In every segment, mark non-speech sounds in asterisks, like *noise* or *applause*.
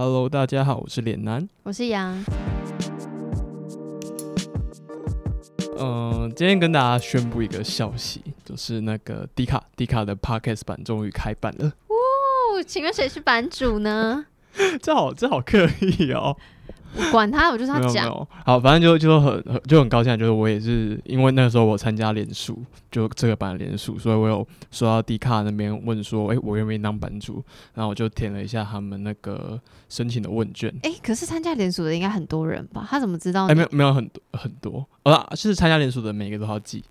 Hello，大家好，我是脸男。我是杨，嗯、今天跟大家宣布一个消息，就是那个迪卡迪卡的 Podcast 版终于开版了。哦，请问谁是版主呢？*laughs* 这好这好刻意哦。我管他，我就是没要讲。好，反正就就很很就很高兴啊，就是我也是因为那个时候我参加联署，就这个版的联署，所以我有收到 D 卡那边问说，诶，我愿不愿意当版主？然后我就填了一下他们那个申请的问卷。哎、可是参加联署的应该很多人吧？他怎么知道哎、你？没有没有很多很多，啊，是参加联署的每个都要记。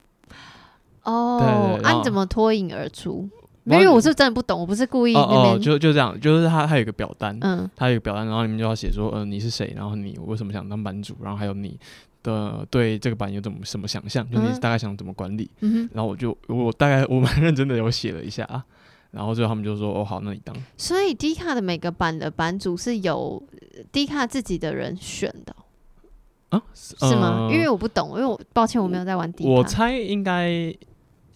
哦，对对然啊，你怎么脱颖而出？没有，因为我是真的不懂，我不是故意哦哦。就就这样，就是他他有一个表单，嗯，他有一个表单，然后里面就要写说，呃，你是谁，然后你为什么想当版主，然后还有你的对这个版有怎么什么想象，就你嗯大概想怎么管理。嗯哼，然后我就我大概我蛮认真的有写了一下啊，然后最后他们就说，哦好，那你当。所以 D 卡的每个版的版主是由 D 卡自己的人选的哦，啊，是吗？呃因为我不懂，因为我抱歉我没有在玩 D 卡。我猜应该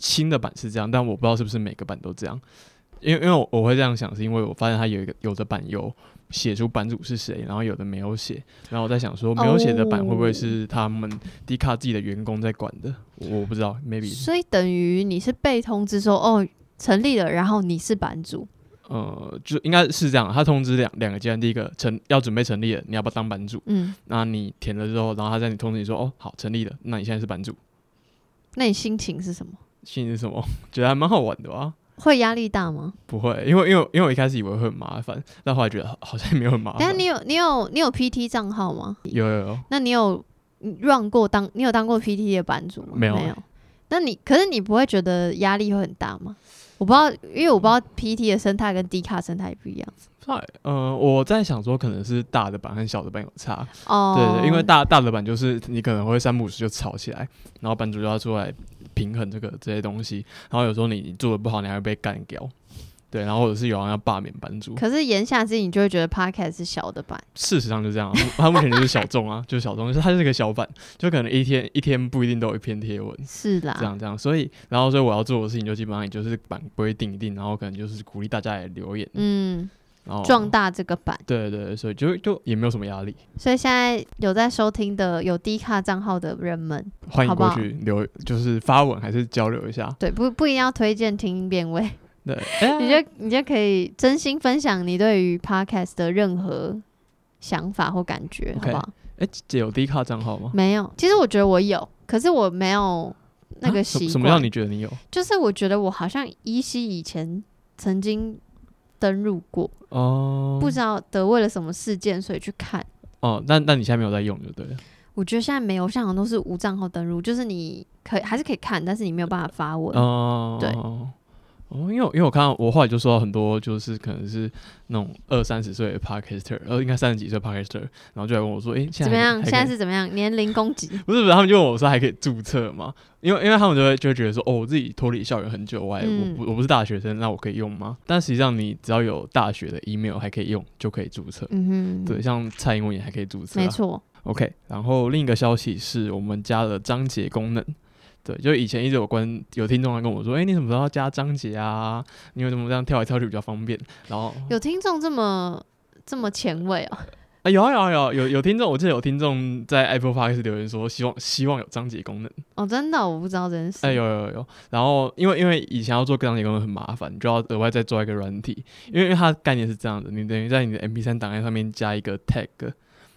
新的版是这样，但我不知道是不是每个版都这样。因为因为我我会这样想，是因为我发现它有一个有的版有写出版主是谁，然后有的没有写，然后我在想说没有写的版会不会是他们迪卡自己的员工在管的？我我不知道，maybe 所以等于你是被通知说哦成立了，然后你是版主。呃，就应该是这样。他通知两两个阶段，第一个成要准备成立了，你要不要当版主？嗯，那你填了之后，然后他在你通知你说，哦，好，成立了，那你现在是版主，那你心情是什么？心里是什么？*laughs* 觉得还蛮好玩的吧？会压力大吗？不会，因为因为因为我一开始以为会很麻烦，但后来觉得好好像也没有很麻烦。但你有你有你有 PT 账号吗？有有有，那你有你 run 过当你有当过 PT 的版主吗？没有没有。那你可是你不会觉得压力会很大吗？我不知道，因为我不知道 PT 的生态跟 D 卡生态不一样。在呃，我在想说可能是大的版和小的版有差，哦，对对，因为大大的版就是你可能会三不五时就吵起来，然后版主就要出来平衡这个这些东西，然后有时候你做的不好，你还会被干掉，对，然后或者是有人要罢免版主，可是言下之意，你就会觉得 Podcast 是小的版。事实上就这样啊，它 *laughs* 目前就是小众啊，*laughs* 就是小众，就是它是一个小版，就可能一天一天不一定都有一篇贴文。是啦，这样这样，所以然后所以我要做的事情就基本上也就是版规定一定，然后可能就是鼓励大家来留言，嗯，壮大这个版。对对对，所以就就也没有什么压力，所以现在有在收听的有低卡账号的人们，欢迎过好不好去留，就是发文还是交流一下。对，不不一定要推荐听辨位，对，哎 *laughs* 你就你就可以真心分享你对于 Podcast 的任何想法或感觉 OK 好不好？哎，姐有低卡账号吗？没有，其实我觉得我有，可是我没有那啊个习惯。什什么让你觉得你有？就是我觉得我好像依稀以前曾经登入过，哦，不知道得为了什么事件，所以去看。哦，那那你现在没有在用就对了。我觉得现在没有，现在好像都是无账号登录，就是你可以还是可以看，但是你没有办法发文。哦，对哦，因为因为我看到我后来就收到很多，就是可能是那种二三十岁的 podcaster，呃，应该三十几岁 podcaster，然后就来问我说，诶，现在怎么样？现在是怎么样？年龄攻击？不是不是，他们就问我说还可以注册吗？因为因为他们就会就会觉得说，哦，我自己脱离校园很久，我还、嗯我不我不是大学生，那我可以用吗？但实际上你只要有大学的 email 还可以用，就可以注册。嗯哼，对，，像蔡英文也还可以注册、啊，没。错。OK，然后另一个消息是我们加了章节功能。对，就以前一直有关有听众来跟我说，哎、你什么时候要加章节啊？你为什么这样跳来跳去比较方便？然后 *laughs* 有听众这么这么前卫哦、*laughs* 啊，有啊有啊有有有听众，我记得有听众在 Apple Podcast 留言说，希望希望有章节功能。哦，真的我不知道这件事。哎、有有有，然后因为因为以前要做章节功能很麻烦，你就要额外再做一个软体，因为因为它的概念是这样的，你等于在你的 MP3 档案上面加一个 tag，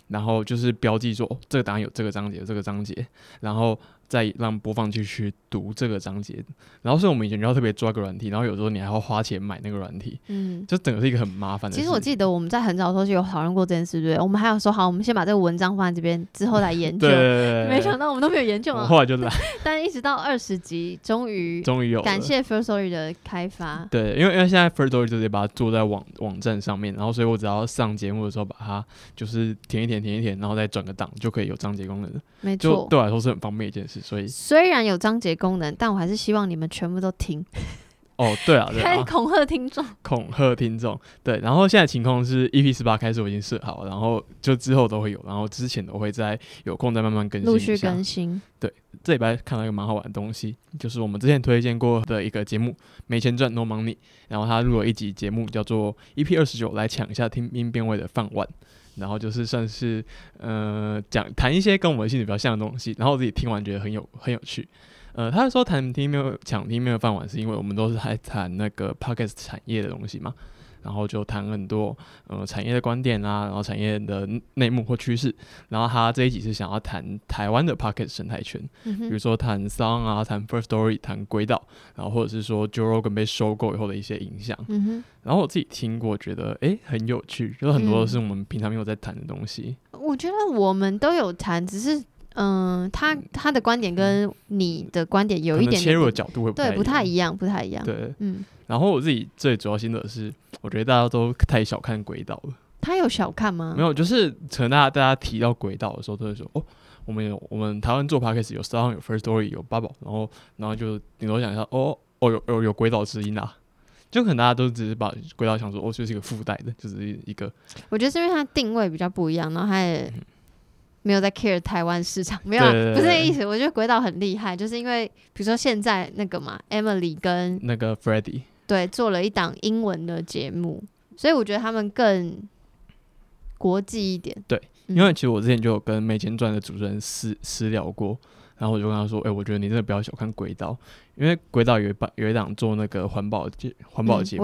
然后就是标记说、哦、这个档案有这个章节，这个章节，然后再让播放继续读这个章节，然后所以我们以前就要特别抓个软体，然后有时候你还要花钱买那个软体，嗯，就整个是一个很麻烦的事。其实我记得我们在很早的时候就有讨论过这件事，对不对？我们还有说好，我们先把这个文章放在这边，之后来研究对。对对没想到我们都没有研究我啊！后来就来，但一直到二十集，终于终于有感谢 First Story 的开发。对，因为因为现在 First Story 就直接把它做在网网站上面，然后所以我只要上节目的时候把它就是填一填填一填，然后再转个档就可以有章节功能，没错，就对我来说是很方便一件事。所以虽然有章节功能，但我还是希望你们全部都听。*laughs* 哦，对啊，对啊，恐吓听众。*laughs* 恐吓听众。对，然后现在情况是 EP 十八开始我已经设好，然后就之后都会有，然后之前都会在有空再慢慢更新陆续。更新，对这礼拜看到一个蛮好玩的东西，就是我们之前推荐过的一个节目《没钱赚 No Money》，然后他录了一集节目叫做 EP 二十九，来抢一下听音变位的饭碗。然后就是算是呃讲谈一些跟我们性质比较像的东西，然后我自己听完觉得很有很有趣。呃，他说谈听没有抢听没有饭碗，是因为我们都是在谈那个 podcast 产业的东西嘛，然后就谈很多呃产业的观点啊，然后产业的内幕或趋势。然后他这一集是想要谈台湾的 podcast 生态圈，嗯，比如说谈 Song 啊，谈 First Story，谈轨道，然后或者是说 Joe Rogan 被收购以后的一些影响。嗯，然后我自己听过，觉得诶很有趣，就是很多都是嗯我们平常没有在谈的东西。我觉得我们都有谈，只是嗯，他他的观点跟你的观点有一点切入的角度会对不不太一样，不太一样。对，嗯，然后我自己最主要心得是，我觉得大家都太小看轨道了。他有小看吗？没有，就是可能大家大家提到轨道的时候，都会说哦，我们有我们台湾做 podcast 有 Song 有 First Story 有 bubble，，然后然后就顶多想一下哦哦有有有轨道之音啊。就可能大家都只是把轨道想说，哦，就是一个附带的，就是一个我觉得是因为它定位比较不一样，然后它也没有在 care 台湾市场，没有啊，对对对不是这个意思。我觉得鬼岛很厉害，就是因为比如说现在那个嘛，Emily 跟那个 f r e d d y 对做了一档英文的节目，所以我觉得他们更国际一点。对嗯，因为其实我之前就有跟没钱赚的主持人私私聊过，然后我就跟他说，哎、我觉得你真的不要小看鬼岛，因为鬼岛有一档有一档做那个环保节环保节目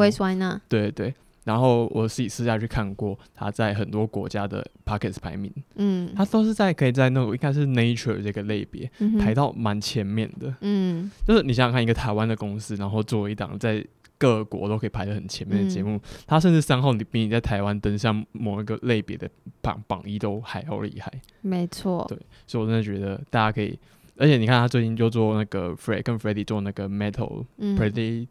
对对。然后我自己私下去看过，他在很多国家的 Pockets 排名，嗯，他都是在可以在那个应该是 Nature 这个类别嗯排到蛮前面的。嗯。就是你想想看，一个台湾的公司，然后做一档在各国都可以排得很前面的节嗯。目，他甚至三号你比你在台湾登上某一个类别的榜榜一都还要厉害。没错，对所以我真的觉得大家可以，而且你看他最近就做那个 Fred 跟 Freddie 做那个 Metal 嗯，Pretty、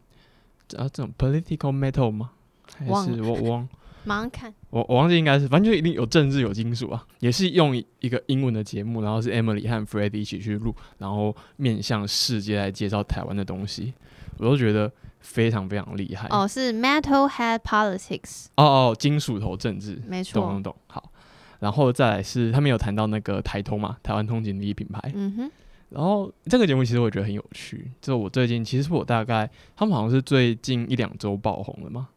啊这种 Political Metal 吗？还忘是我我忘马上看，我我忘记应该是，反正就一定有政治有金属啊，也是用一一个英文的节目，然后是 Emily 和 Freddie 一起去录，然后面向世界来介绍台湾的东西，我都觉得非常非常厉害。哦，是 Metalhead Politics，哦哦，金属头政治，没错懂懂，懂，好。然后再来是他们有谈到那个台通嘛，台湾通勤第一品牌。嗯哼，然后这个节目其实我觉得很有趣，就我最近其实我大概他们好像是最近一两周爆红了嘛。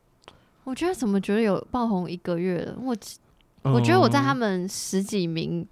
我觉得怎么觉得有爆红一个月了？我我觉得我在他嗯们十几名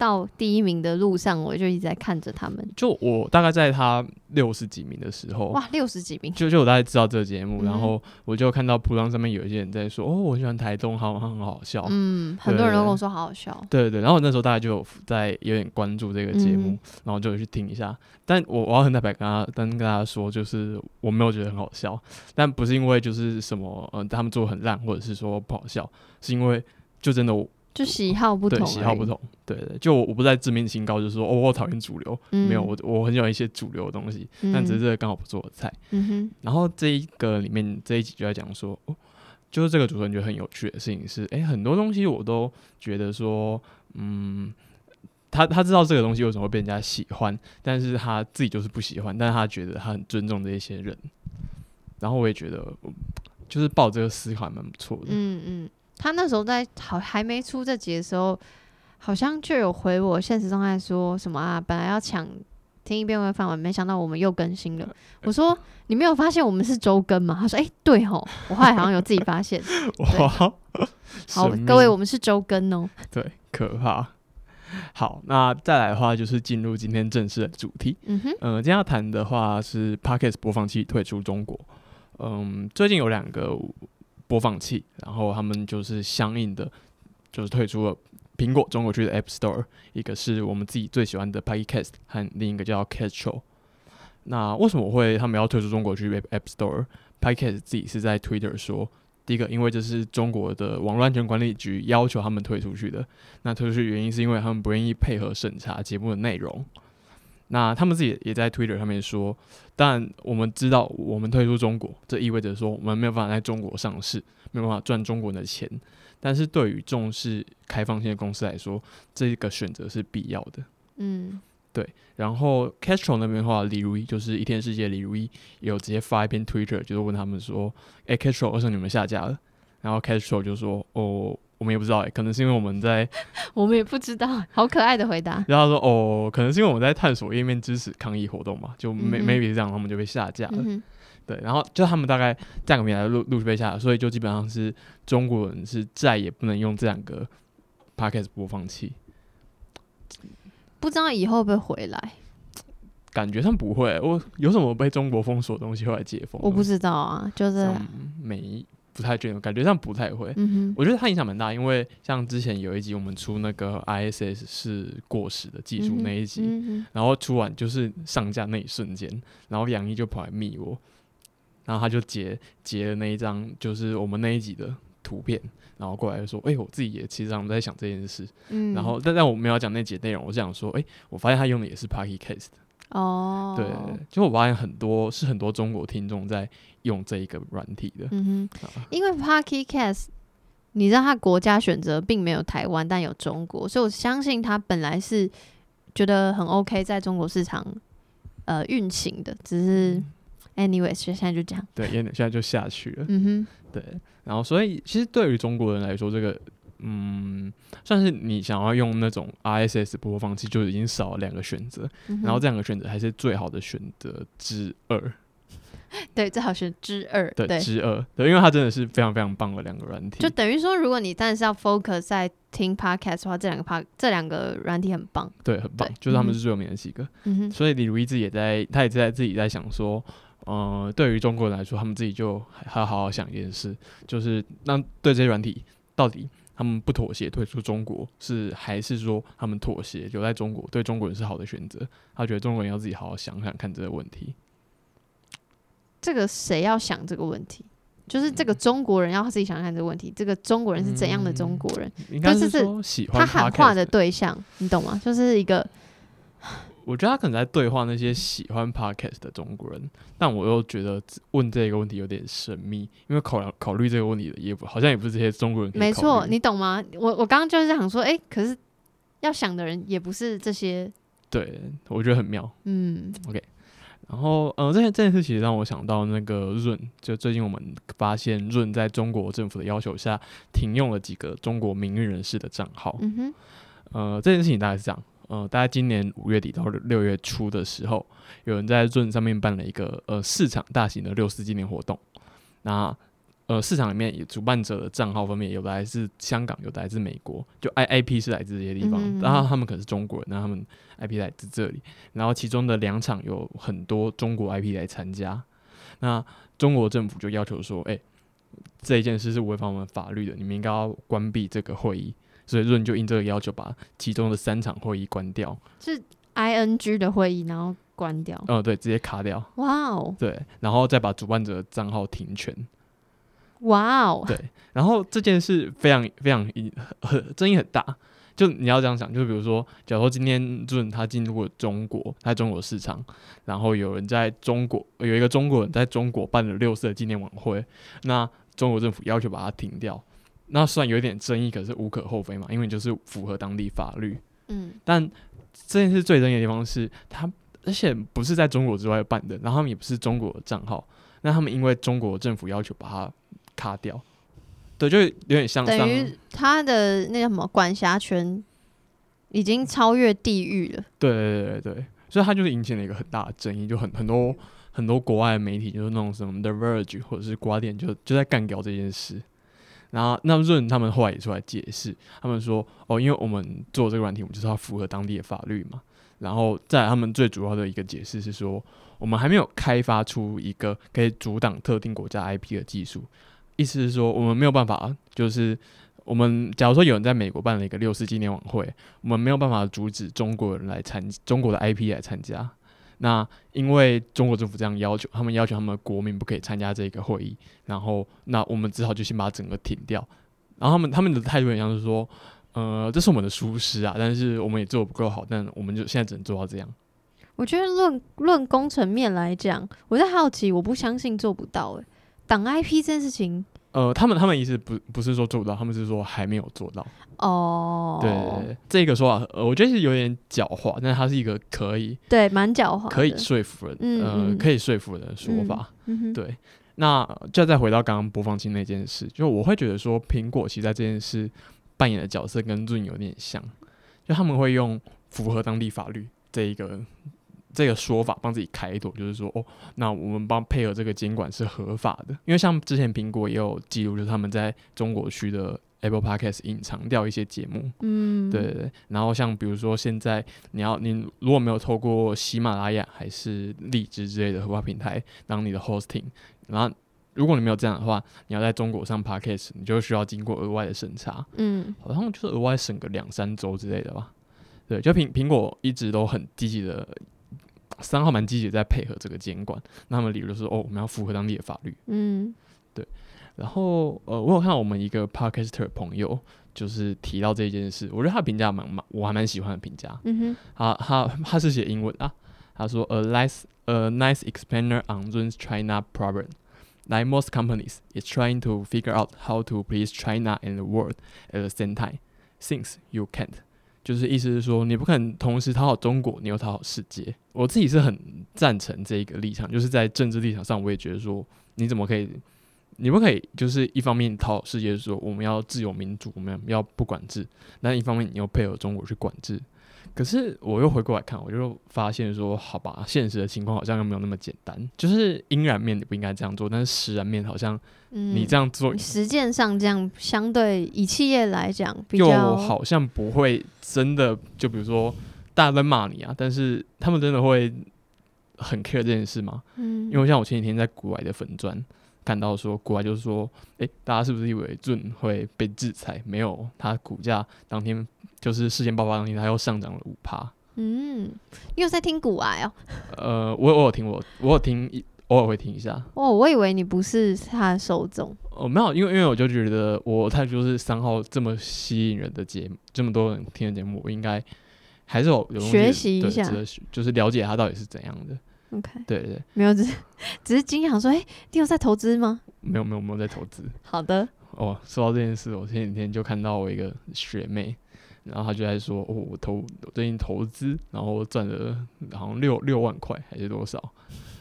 到第一名的路上，我就一直在看着他们。就我大概在他六十几名的时候，哇，六十几名，就就我大概知道这个节目，嗯然后我就看到铺浪上面有一些人在说，哦，我喜欢台东，好像很好笑。嗯，很多人都跟我说好好笑。对对对，然后我那时候大概就有在有点关注这个节目，嗯然后就有去听一下。但我我要很坦白跟他跟跟大家说，就是我没有觉得很好笑，但不是因为就是什么呃他们做得很烂，或者是说不好笑，是因为就真的我就喜好不同，对喜好不。同，对对，就我我不在自命清高，就是说哦我讨厌主流，嗯没有我我很喜欢一些主流的东西，但只是这个刚好不是我的菜。嗯哼，然后这一个里面这一集就在讲说，哦，就是这个主持人觉得很有趣的事情是，哎，很多东西我都觉得说，嗯，他他知道这个东西为什么会被人家喜欢，但是他自己就是不喜欢，但是他觉得他很尊重这一些人。然后我也觉得，嗯就是抱这个思考还蛮不错的。嗯嗯，他那时候在好还没出这集的时候，好像就有回我现实状态说什么啊，本来要抢听一遍会饭碗，没想到我们又更新了。我说你没有发现我们是周更吗？他说哎、对吼，我后来好像有自己发现。*laughs* 哇，好各位我们是周更哦。对可怕。好，那再来的话就是进入今天正式的主题。嗯哼，嗯，今天要谈的话是 Podcast 播放器退出中国。嗯，最近有两个播放器，然后他们就是相应的，就是退出了苹果中国区的 App Store，一个是我们自己最喜欢的 Podcast，和另一个叫 Castro。那为什么会他们要退出中国区 App Store？Podcast 自己是在 Twitter 说，第一个，因为这是中国的网络安全管理局要求他们退出去的。那退出去原因是因为他们不愿意配合审查节目的内容。那他们自己也在 Twitter 上面说，但我们知道我们退出中国，这意味着说我们没有办法在中国上市，没有办法赚中国人的钱。但是对于重视开放性的公司来说，这个选择是必要的。嗯对然后 Castro 那边的话，李如一就是一天世界李如一也有直接发一篇 Twitter，就是问他们说：“哎、c a s t r o 为什么你们下架了？”然后 Castro 就说：“哦，我们也不知道、欸，可能是因为我们在 *laughs*…… 我们也不知道，好可爱的回答。然后他说：哦，可能是因为我们在探索页面支持抗议活动嘛，就 may 嗯哼 maybe 是这样，他们就被下架了。嗯，对，然后就他们大概这两个平台陆陆续被下架，所以就基本上是中国人是再也不能用这两个 podcast 播放器。不知道以后会不会回来，感觉上不会，我有什么被中国封锁的东西后来解封？我不知道啊，就是没不太确定，感觉上不太会。我觉得它影响蛮大，因为像之前有一集我们出那个 ISS 是过时的技术那一集，然后出完就是上架那一瞬间，然后杨毅就跑来密我，然后他就截截了那一张就是我们那一集的图片，然后过来就说：“哎、我自己也其实上在想这件事。嗯，然后但但我没有要讲那集的内容，我是想说：“哎、我发现他用的也是 Pocket Cast，、哦，对，就我发现很多是很多中国听众在用这一个软体的。嗯哼，啊。因为 Pocket Cast，你知道它国家选择并没有台湾，但有中国，所以我相信它本来是觉得很 OK，在中国市场呃运行的，只是 anyways，现在就这样，对，现在就下去了。嗯哼。对，然后所以其实对于中国人来说，这个嗯，算是你想要用那种 RSS 播放器，就已经少了两个选择，哼，然后这两个选择还是最好的选择之二，对，最好选之二，对，对，之二，对，因为它真的是非常非常棒的两个软体，就等于说，如果你但是要 focus 在听 podcast 的话，这两个 p 这两个软体很棒，对，很棒，就是他们是最有名的几个，嗯哼，所以李如一自己也在，他也在自己在想说。呃，对于中国人来说，他们自己就还还要好好想一件事，就是那对这些软体到底他们不妥协退出中国，是还是说他们妥协留在中国对中国人是好的选择？他觉得中国人要自己好好想想看这个问题。这个谁要想这个问题？就是这个中国人要自己想想看这个问题，这个中国人是怎样的中国人？应该是就是他喊话的对象，你懂吗？就是一个我觉得他可能在对话那些喜欢 podcast 的中国人，但我又觉得问这个问题有点神秘，因为考考虑这个问题的也不好像也不是这些中国人没错，你懂吗？我我刚刚就是想说，哎、可是要想的人也不是这些，对我觉得很妙。嗯，OK 然后，呃，这件这件事其实让我想到那个润，就最近我们发现润在中国政府的要求下停用了几个中国名誉人士的账号。嗯哼，呃，这件事情大概是这样，呃，大概今年五月底到六月初的时候，有人在润上面办了一个呃市场大型的六四纪念活动。那呃市场里面也主办者的账号方面，有的来自香港，有的来自美国，就 I I P 是来自这些地方，然后他们可能是中国人，那他们 I P 来自这里，然后其中的两场有很多中国 I P 来参加，那中国政府就要求说，哎、这一件事是违反我们法律的，你们应该要关闭这个会议。所以润就应这个要求，把其中的三场会议关掉。是 I N G 的会议，然后关掉。嗯，对，直接卡掉。哇哦，对，然后再把主办者的账号停权。哇哦，对，然后这件事非常非常很争议很大。就你要这样想，就比如说，假如说今天润他进入了中国，他在中国市场，然后有人在中国有一个中国人在中国办了六四的纪念晚会，那中国政府要求把它停掉，那虽然有一点争议，可是无可厚非嘛，因为就是符合当地法律。嗯但这件事最争议的地方是，他而且不是在中国之外办的，然后他们也不是中国的账号，那他们因为中国政府要求把它卡掉，对，就有点像上等于他的那个什么管辖权已经超越地域了。对对对对对，所以他就是引起了一个很大的争议，就很很多很多国外的媒体，就是那种什么 The Verge 或者是瓜店，就就在干掉这件事。然后那润他们后来也出来解释，他们说哦，因为我们做这个软体，我们就是要符合当地的法律嘛。然后再他们最主要的一个解释是说，我们还没有开发出一个可以阻挡特定国家 *laughs* IP 的技术，意思是说我们没有办法，就是我们假如说有人在美国办了一个六四纪念晚会，我们没有办法阻止中国人来参中国的 IP 来参加。那因为中国政府这样要求，他们要求他们国民不可以参加这个会议，然后那我们只好就先把整个停掉。然后他们他们的态度很像是说，呃，这是我们的疏失啊，但是我们也做的不够好，但我们就现在只能做到这样。我觉得论论工程面来讲，我在好奇，我不相信做不到、欸。挡 IP 这件事情呃，他们他们意思不不是说做不到，他们是说还没有做到。哦，对对对，这个说法，呃，我觉得是有点狡猾，但是它是一个可以对，蛮狡猾，可以说服人，嗯可以说服人的说法。对，那就再回到刚刚播放器那件事，就我会觉得说，苹果其实在这件事扮演的角色跟 Zoom 有点像，就他们会用符合当地法律这一个这个说法帮自己开脱，就是说，哦，那我们帮配合这个监管是合法的，因为像之前苹果也有记录，就是他们在中国区的 Apple Podcast 隐藏掉一些节目，嗯，对对对，然后像比如说现在你要你如果没有透过喜马拉雅还是荔枝之类的合法平台当你的 hosting，然后如果你没有这样的话，你要在中国上 podcast，你就需要经过额外的审查，嗯。好像就是额外审个两三周之类的吧。对，就苹苹果一直都很积极的，三号蛮积极在配合这个监管，那他们理由就是哦，我们要符合当地的法律。嗯对然后呃，我有看到我们一个 podcaster 朋友就是提到这件事，我觉得他的评价蛮蛮，我还蛮喜欢的评价。嗯哼，他他他是写英文啊，他说 a nice a nice explainer on Zoom's China problem. Like most companies, is trying to figure out how to please China and the world at the same time. Since you can't，就是意思是说你不可能同时讨好中国，你又讨好世界。我自己是很赞成这一个立场，就是在政治立场上，我也觉得说你怎么可以，你不可以就是一方面讨好世界，说我们要自由民主，我们要不管制，那一方面你又配合中国去管制。可是我又回过来看，我就发现说，好吧，现实的情况好像又没有那么简单。就是阴然面你不应该这样做，但是实然面好像嗯，你这样做实践上这样相对以企业来讲比又好像不会真的，就比如说大家在骂你啊，但是他们真的会很 care 这件事吗？嗯，因为像我前几天在国外的粉砖看到说，国外就是说，诶，大家是不是以为 Zoom 会被制裁？没有，它股价当天就是事件爆发当天，它又上涨了五趴。嗯，你有在听古癌哦？呃，我我有听我我有听一偶尔会听一下。哦，我以为你不是他的受众。哦，没有，因为因为我就觉得我他就是三号这么吸引人的节目，这么多人听的节目，我应该还是有有学习一下就是了解他到底是怎样的。OK，对对对，没有，只是 *laughs* 只是惊讶说，哎、你有在投资吗？没有没有没有在投资。好的，哦，说到这件事，我前几天就看到我一个学妹，然后她就在说，哦，我投我最近投资，然后赚了好像六六万块还是多少，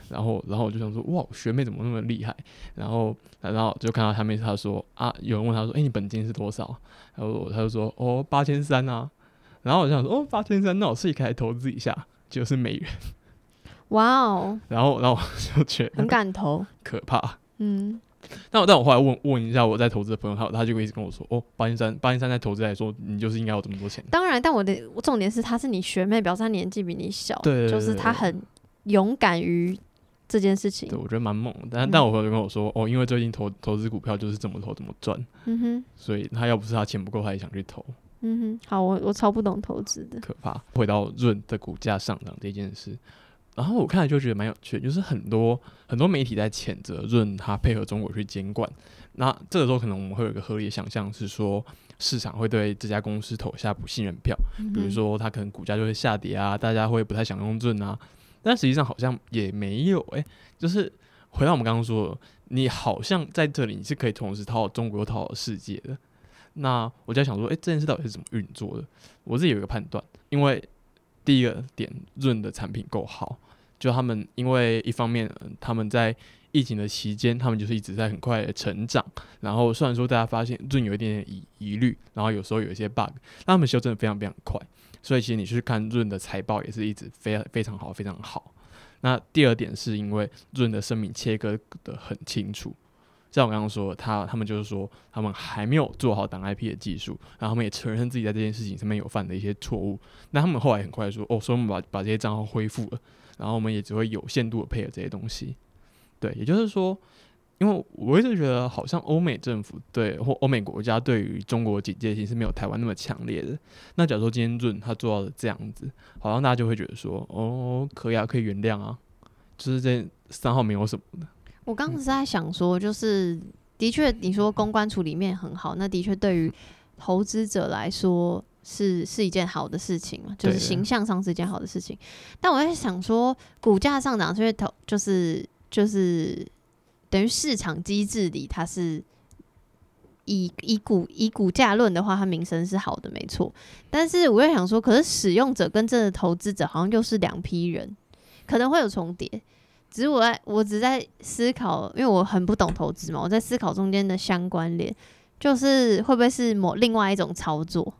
然后然后我就想说，哇，学妹怎么那么厉害？然后然后就看到下面她说啊，有人问她说，哎、你本金是多少？然后她就说，哦，八千三啊。然后我就想说，哦，八千三，那我自己可以投资一下，就是美元。哇哦，然后然后我就觉得很得敢投。可怕。嗯，但我但我后来问问一下我在投资的朋友，他他就一直跟我说，哦，八千三八千三在投资来说，你就是应该有这么多钱。当然，但我的我重点是她是你学妹，表示她年纪比你小，就是她很勇敢于这件事情对，。我觉得蛮猛的。但嗯但我朋友就跟我说，哦，因为最近投投资股票就是怎么投怎么赚，嗯哼，所以他要不是他钱不够，他也想去投，嗯哼，好，我我超不懂投资的。可怕。回到润的股价上涨这件事，然后我看了就觉得蛮有趣，就是很多很多媒体在谴责润他配合中国去监管。那这个时候可能我们会有一个合理的想象是说，市场会对这家公司投下不信任票。比如说它可能股价就会下跌啊，大家会不太想用润啊，但实际上好像也没有诶、就是回到我们刚刚说的，你好像在这里你是可以同时讨好中国又讨好世界的。那我就在想说，诶、这件事到底是怎么运作的？我自己有一个判断，因为第一个点，润的产品够好，就他们因为一方面、他们在疫情的期间，他们就是一直在很快的成长，然后虽然说大家发现润有一点点疑疑虑，然后有时候有一些 bug，但他们修正的非常非常快，所以其实你去看润的财报也是一直非常非常好，非常好。那第二点是因为润的声明切割的很清楚，像我刚刚说，他他们就是说他们还没有做好挡 IP 的技术，然后他们也承认自己在这件事情上面有犯的一些错误。那他们后来很快说，哦，所以我们把把这些账号恢复了，然后我们也只会有限度的配合这些东西。对，也就是说，因为我一直觉得好像欧美政府对或欧美国家对于中国警戒性是没有台湾那么强烈的。那假如说今天润他做到了这样子，好像大家就会觉得说，哦，可以啊，可以原谅啊，就是这三号没有什么的。我刚刚是在想说，就是的确你说公关处理面很好，那的确对于投资者来说是是一件好的事情嘛，就是形象上是一件好的事情。但我在想说，股价上涨是因为投就是就是等于市场机制里它是以以股以股价论的话，它名声是好的，没错。但是我又想说，可是使用者跟真的投资者好像又是两批人，可能会有重叠。只是我在我只在思考，因为我很不懂投资嘛，我在思考中间的相关联，就是会不会是某另外一种操作？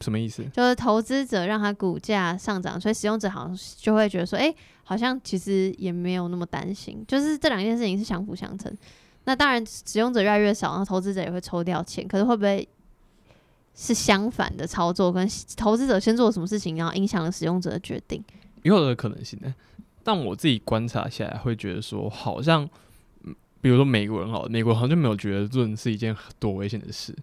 什么意思？就是投资者让它股价上涨，所以使用者好像就会觉得说，哎、好像其实也没有那么担心，就是这两件事情是相辅相成。那当然，使用者越来越少，然后投资者也会抽掉钱，可是会不会是相反的操作？跟投资者先做什么事情，然后影响了使用者的决定？也有的可能性呢。但我自己观察下来，会觉得说，好像，嗯比如说美国人好了，美国好像就没有觉得润是一件多危险的事，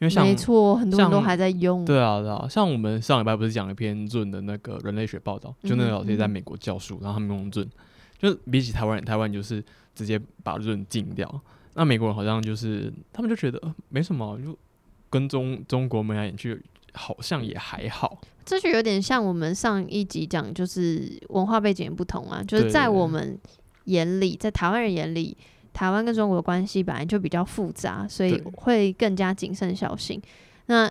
因为像没错，很多人都还在用。对啊，对啊，像我们上礼拜不是讲了一篇润的那个人类学报道，就那个老师也在美国教书，然后他们用润，就是比起台湾人，台湾就是直接把润禁掉，那美国人好像就是他们就觉得、呃没什么，就跟中中国眉来眼去，好像也还好。这就有点像我们上一集讲，就是文化背景不同啊，就是在我们眼里，在台湾人眼里，台湾跟中国的关系本来就比较复杂，所以会更加谨慎小心。那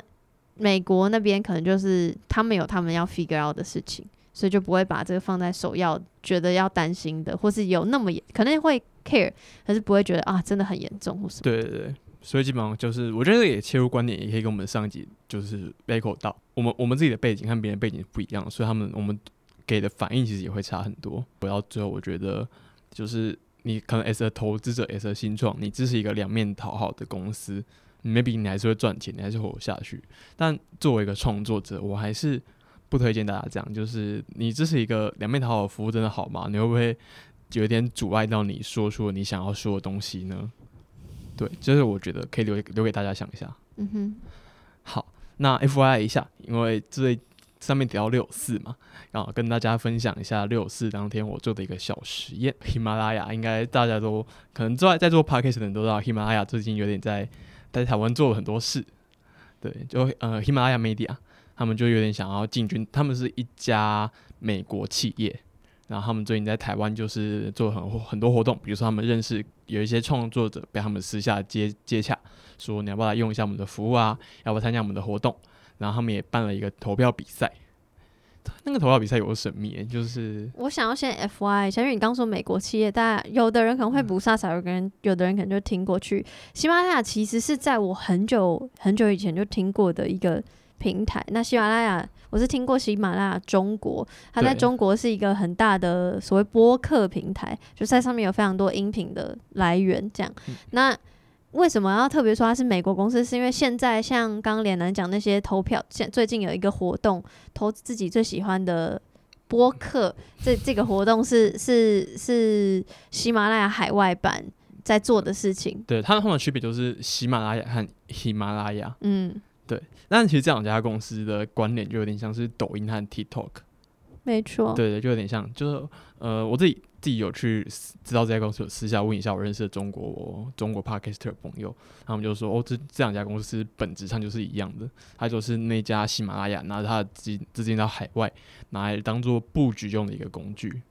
美国那边可能就是他们有他们要 figure out 的事情，所以就不会把这个放在首要，觉得要担心的，或是有那么严可能会 care，可是不会觉得啊真的很严重或什么。对对对，所以基本上就是，我觉得也切入观点，也可以跟我们上一集就是背口到，我们我们自己的背景和别人背景不一样，所以他们我们给的反应其实也会差很多。回到最后，我觉得就是你可能 as a 投资者，as a 新创，你支持一个两面讨好的公司，maybe 你还是会赚钱，你还是活下去。但作为一个创作者，我还是不推荐大家这样，就是你支持一个两面讨好的服务真的好吗？你会不会有一点阻碍到你说出你想要说的东西呢？对，这是我觉得可以留留给大家想一下。嗯哼，好，那 F Y I 一下，因为这上面提到六四嘛，然后跟大家分享一下六四当天我做的一个小实验。喜马拉雅应该大家都可能在在做 podcast 的人都知道，喜马拉雅最近有点在在台湾做了很多事。对，就呃喜马拉雅 Media，他们就有点想要进军，他们是一家美国企业。然后他们最近在台湾就是做很很多活动，比如说他们认识有一些创作者被他们私下接接洽，说你要不要来用一下我们的服务啊？要不要参加我们的活动？然后他们也办了一个投票比赛，那个投票比赛有神秘耶，就是我想要先 F Y，因为，你刚说美国企业，大家有的人可能会不飒飒，有的人有的人可能就听过去。喜马拉雅其实是在我很久很久以前就听过的一个平台。那喜马拉雅，我是听过喜马拉雅中国，它在中国是一个很大的所谓播客平台，就在上面有非常多音频的来源。这样，嗯那为什么要特别说它是美国公司？是因为现在像刚刚脸男讲那些投票，现最近有一个活动，投自己最喜欢的播客，这这个活动是是是喜马拉雅海外版在做的事情。对它它们的区别就是喜马拉雅和喜马拉雅，嗯，对但其实这两家公司的关联就有点像是抖音和 TikTok，没错。对对，就有点像，就是呃，我自己自己有去私知道这家公司，有私下问一下我认识的中国中国 Podcaster 朋友，他们就说哦，这这两家公司本质上就是一样的，他就是那家喜马拉雅拿着它的资资金到海外，拿来当做布局用的一个工具。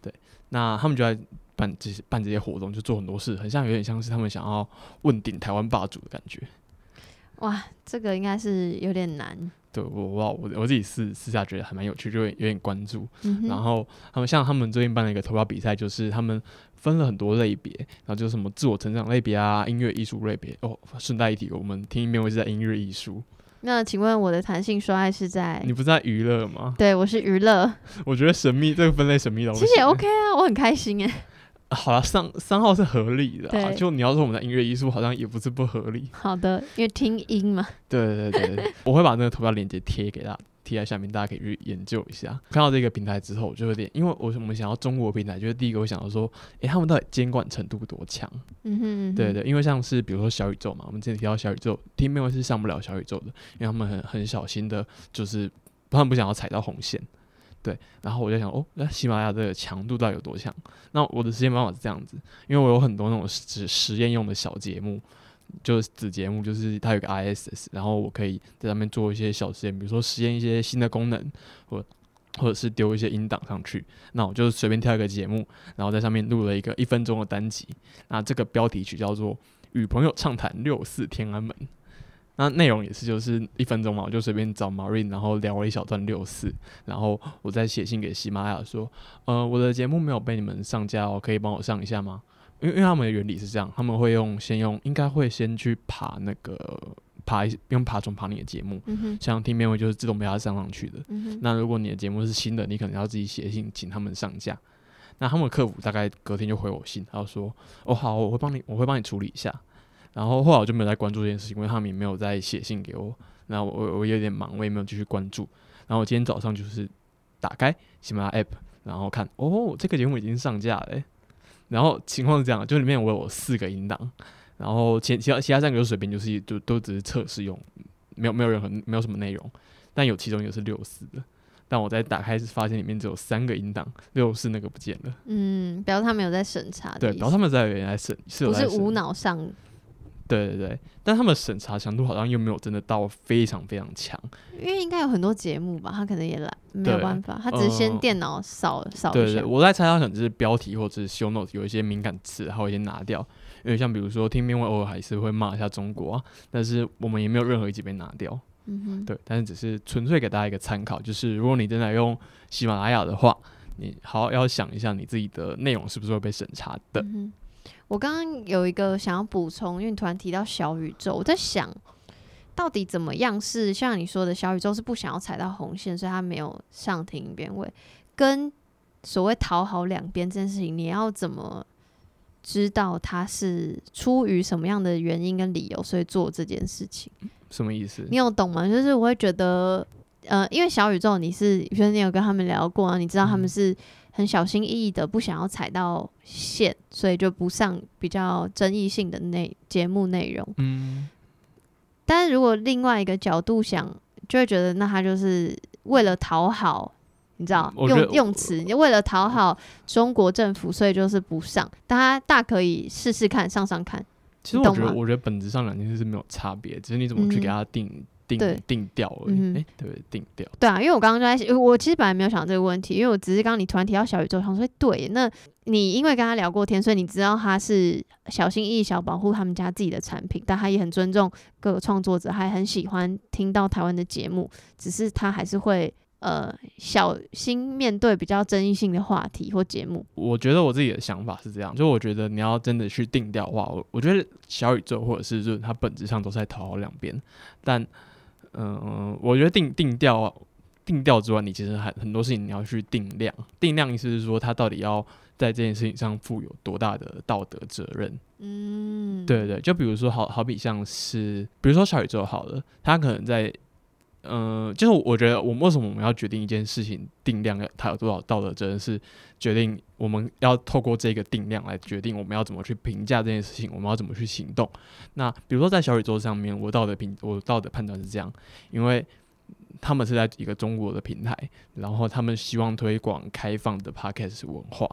对，那他们就在办这些办这些活动，就做很多事，很像有点像是他们想要问鼎台湾霸主的感觉。哇，这个应该是有点难。对我我我我自己私私下觉得还蛮有趣，就会有点关注。嗯，然后他们像他们最近办了一个投票比赛，就是他们分了很多类别，然后就是什么自我成长类别啊、音乐艺术类别。哦，顺带一提，我们听音辨位是在音乐艺术，那请问我的弹性说爱是在你？不是在娱乐吗？对，我是娱乐，*laughs* 我觉得神秘这个分类神秘到不其实也 OK 啊，我很开心哎。好了，三三号是合理的、啊，就你要说我们的音乐艺术，好像也不是不合理。好的，因为听音嘛。对对对对，*laughs* 我会把那个投票链接贴给大家，贴在下面，大家可以去研究一下。看到这个平台之后，我就有点，因为我我们想要中国平台，就是第一个我想到说，诶，他们到底监管程度多强？嗯哼嗯哼，对对，因为像是比如说小宇宙嘛，我们之前提到小宇宙，听面会是上不了小宇宙的，因为他们很很小心的，就是他们不想要踩到红线。对，然后我就想，哦，那喜马拉雅这个强度到底有多强？那我的实验方法是这样子，因为我有很多那种实实验用的小节目，就是子节目，就是它有个 ISS，然后我可以在上面做一些小实验，比如说实验一些新的功能，或或者是丢一些音档上去。那我就随便挑一个节目，然后在上面录了一个一分钟的单集。那这个标题曲叫做与朋友畅谈六四天安门。那内容也是就是一分钟嘛，我就随便找 Marine，然后聊了一小段六四，然后我再写信给喜马拉雅说，呃，我的节目没有被你们上架哦，可以帮我上一下吗？因为因为他们的原理是这样，他们会用先用，应该会先去爬那个爬用爬虫爬你的节目，嗯，像听面会就是自动被它上上去的。嗯，那如果你的节目是新的，你可能要自己写信请他们上架。那他们的客服大概隔天就回我信，他就说：“哦好，我会帮你，我会帮你处理一下。”然后后来我就没有再关注这件事情，因为他们也没有再写信给我。那我我我有点忙，我也没有继续关注。然后我今天早上就是打开喜马拉雅 app，然后看哦，这个节目已经上架了欸。然后情况是这样，就里面我有四个音档，然后其其他其他三个就水平就是就都只是测试用，没有没有任何没有什么内容。但有其中一个是六四的，但我在打开时发现里面只有三个音档，六四那个不见了。嗯，表示他们有在审查对，意思，然后他们在原来审是有在审不是无脑上，对对对，但他们审查强度好像又没有真的到非常非常强。因为应该有很多节目吧，他可能也懒没有办法，他只是先呃电脑扫扫对对对，我在猜他可能是标题或者是 show note 有一些敏感词，还有一些拿掉。因为像比如说听面会偶尔还是会骂一下中国啊，但是我们也没有任何一集被拿掉。嗯哼，对，但是只是纯粹给大家一个参考，就是如果你真的用喜马拉雅的话，你好好要想一下你自己的内容是不是会被审查的。我刚刚有一个想要补充，因为你突然提到小宇宙，我在想，到底怎么样是像你说的小宇宙是不想要踩到红线，所以他没有上庭边位，跟所谓讨好两边这件事情，你要怎么知道他是出于什么样的原因跟理由，所以做这件事情？什么意思？你有懂吗？就是我会觉得，呃，因为小宇宙你是，比如说你有跟他们聊过啊，你知道他们嗯是很小心翼翼的，不想要踩到线，所以就不上比较争议性的内节目内容。嗯，但是如果另外一个角度想，就会觉得那他就是为了讨好。你知道用用词，你为了讨好中国政府，所以就是不上。但他大可以试试看，上上看。其实我觉得，我觉得本质上两件事是没有差别，只是你怎么去给嗯它定、定定调而已。嗯哼诶对，定调。对啊，因为我刚刚就在想，我其实本来没有想这个问题，因为我只是刚刚你突然提到小宇宙，想说对，那你因为跟他聊过天，所以你知道他是小心翼翼、小保护他们家自己的产品，但他也很尊重各个创作者，还很喜欢听到台湾的节目，只是他还是会呃小心面对比较争议性的话题或节目。我觉得我自己的想法是这样，就我觉得你要真的去定调的话，我我觉得小宇宙或者是润，它本质上都是在讨好两边。但，嗯、我觉得定定调定调之外，你其实还很多事情你要去定量。定量意思是说，他到底要在这件事情上负有多大的道德责任。嗯，对对，就比如说好好比像是，比如说小宇宙好了，他可能在，嗯、就是我觉得我们为什么我们要决定一件事情定量，他有多少道德责任，是决定我们要透过这个定量来决定我们要怎么去评价这件事情，我们要怎么去行动。那比如说在小宇宙上面，我道德评我道德判断是这样，因为他们是在一个中国的平台，然后他们希望推广开放的 podcast 文化。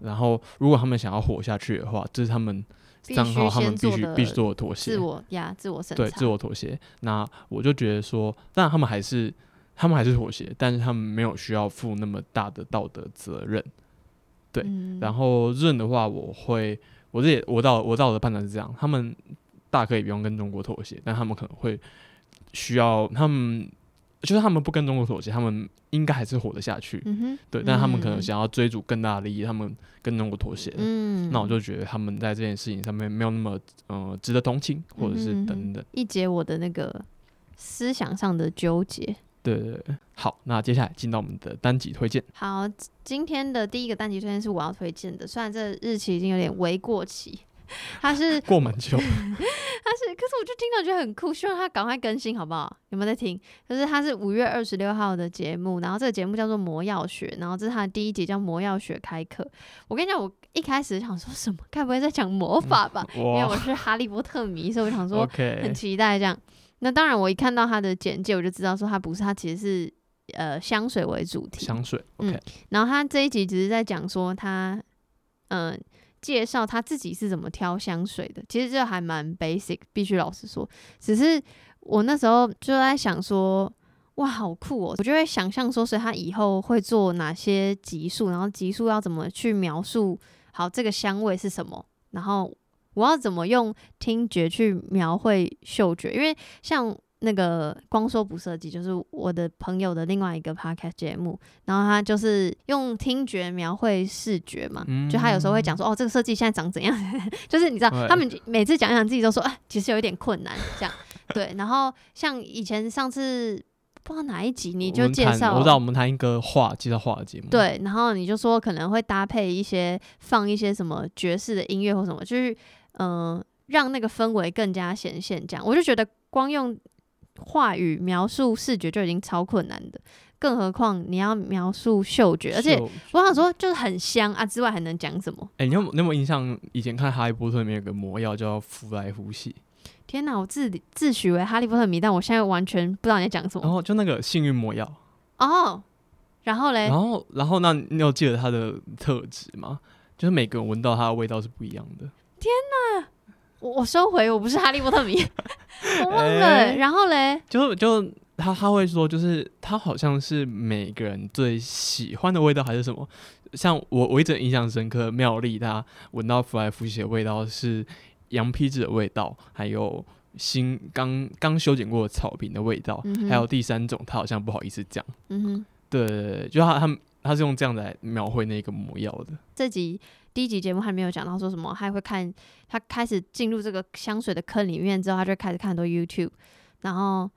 然后，如果他们想要活下去的话，这是他们账号他们必须必须做的妥协自，我呀，自我审查，对自我妥协。那我就觉得说，当然他们还是他们还是妥协，但是他们没有需要负那么大的道德责任。对嗯然后润的话，我会我这也我到我到我的判断是这样，他们大可以不用跟中国妥协，但他们可能会需要他们。就是他们不跟中国妥协，他们应该还是活得下去，对。但他们可能嗯想要追逐更大的利益，他们跟中国妥协，嗯，那我就觉得他们在这件事情上面没有那么呃值得同情，或者是等等。一解我的那个思想上的纠结。对对对，好，那接下来进到我们的单集推荐。好，今天的第一个单集推荐是我要推荐的，虽然这日期已经有点为过期，*laughs* 它是 *laughs* 过蛮久，*laughs* 它是，可是我就听到觉得很酷，希望它赶快更新，好不好？有没有在听？就是它是五月二十六号的节目，然后这个节目叫做《魔药学》，然后这是它的第一集叫《魔药学开课》。我跟你讲，我一开始想说什么，该不会在讲魔法吧？因为我是哈利波特迷，所以我想说很期待这样。那当然，我一看到他的简介，我就知道说他不是，他其实是呃香水为主题。香水，OK，然后他这一集只是在讲说他，嗯、介绍他自己是怎么挑香水的。其实这还蛮 basic，必须老实说。只是我那时候就在想说，哇，好酷哦！我就会想象说，所以他以后会做哪些集数，然后集数要怎么去描述好这个香味是什么，然后我要怎么用听觉去描绘嗅觉？因为像那个光说不设计，就是我的朋友的另外一个 podcast 节目，然后他就是用听觉描绘视觉嘛，就他有时候会讲说，哦，这个设计现在长怎样？*laughs* 就是你知道，他们每次讲讲自己都说，啊，其实有一点困难，这样 *laughs* 对。然后像以前上次。不知道哪一集你就介绍，我知道我们谈一个画，介绍画的节目。对，然后你就说可能会搭配一些放一些什么爵士的音乐或什么，就是嗯，让那个氛围更加显现。这样，我就觉得光用话语描述视觉就已经超困难的，更何况你要描述嗅觉，而且我想说就是很香啊，之外还能讲什么？哎，你有你有没有印象？以前看《哈利波特》里面有个魔药叫福来福系。天哪！我自自诩为哈利波特迷，但我现在完全不知道你在讲什么。然后就那个幸运魔药哦，然后嘞，然后然后那你有记得它的特质吗？就是每个人闻到它的味道是不一样的。天哪！我我收回，我不是哈利波特迷，*laughs* 我忘了。然后嘞，就就他他会说，就是他好像是每个人最喜欢的味道还是什么？像我我一直印象深刻，妙丽她闻到福来福喜的味道是。羊皮纸的味道，还有新刚刚修剪过的草坪的味道，还有第三种，他好像不好意思讲。嗯哼，对，就他他们他是用这样来描绘那个魔药的。这集第一集节目还没有讲到说什么，他会看他开始进入这个香水的坑里面之后，他就开始看很多 YouTube，然后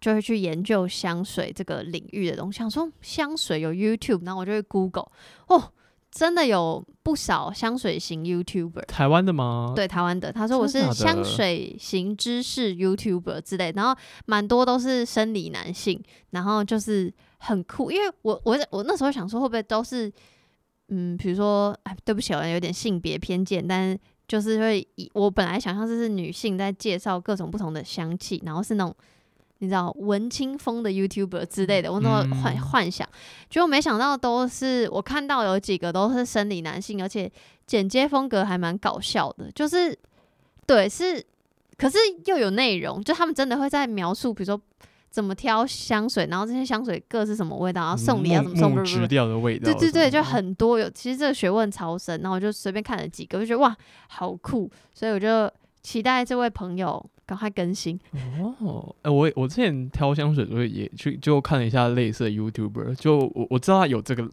就会去研究香水这个领域的东西。想说香水有 YouTube，然后我就会 Google 哦。真的有不少香水型 YouTuber，台湾的吗？对，台湾的。他说我是香水型知识 YouTuber 之类，然后蛮多都是生理男性，然后就是很酷。因为我我我那时候想说会不会都是，嗯，比如说，哎，对不起，我有点性别偏见，但是就是会以我本来想象这是女性在介绍各种不同的香气，然后是那种。你知道文青风的 YouTuber 之类的，我那么幻幻想，结果没想到都是我看到有几个都是生理男性，而且剪接风格还蛮搞笑的，就是对是，可是又有内容，就他们真的会在描述，比如说怎么挑香水，然后这些香水各是什么味道，然后送礼啊怎么送，直掉的味道，对对对，就很多有，其实这个学问超深，然后我就随便看了几个，我就觉得哇好酷，所以我就期待这位朋友。赶快更新哦！哎，我我之前挑香水的时候也去就看了一下类似的 YouTuber，就我我知道他有这个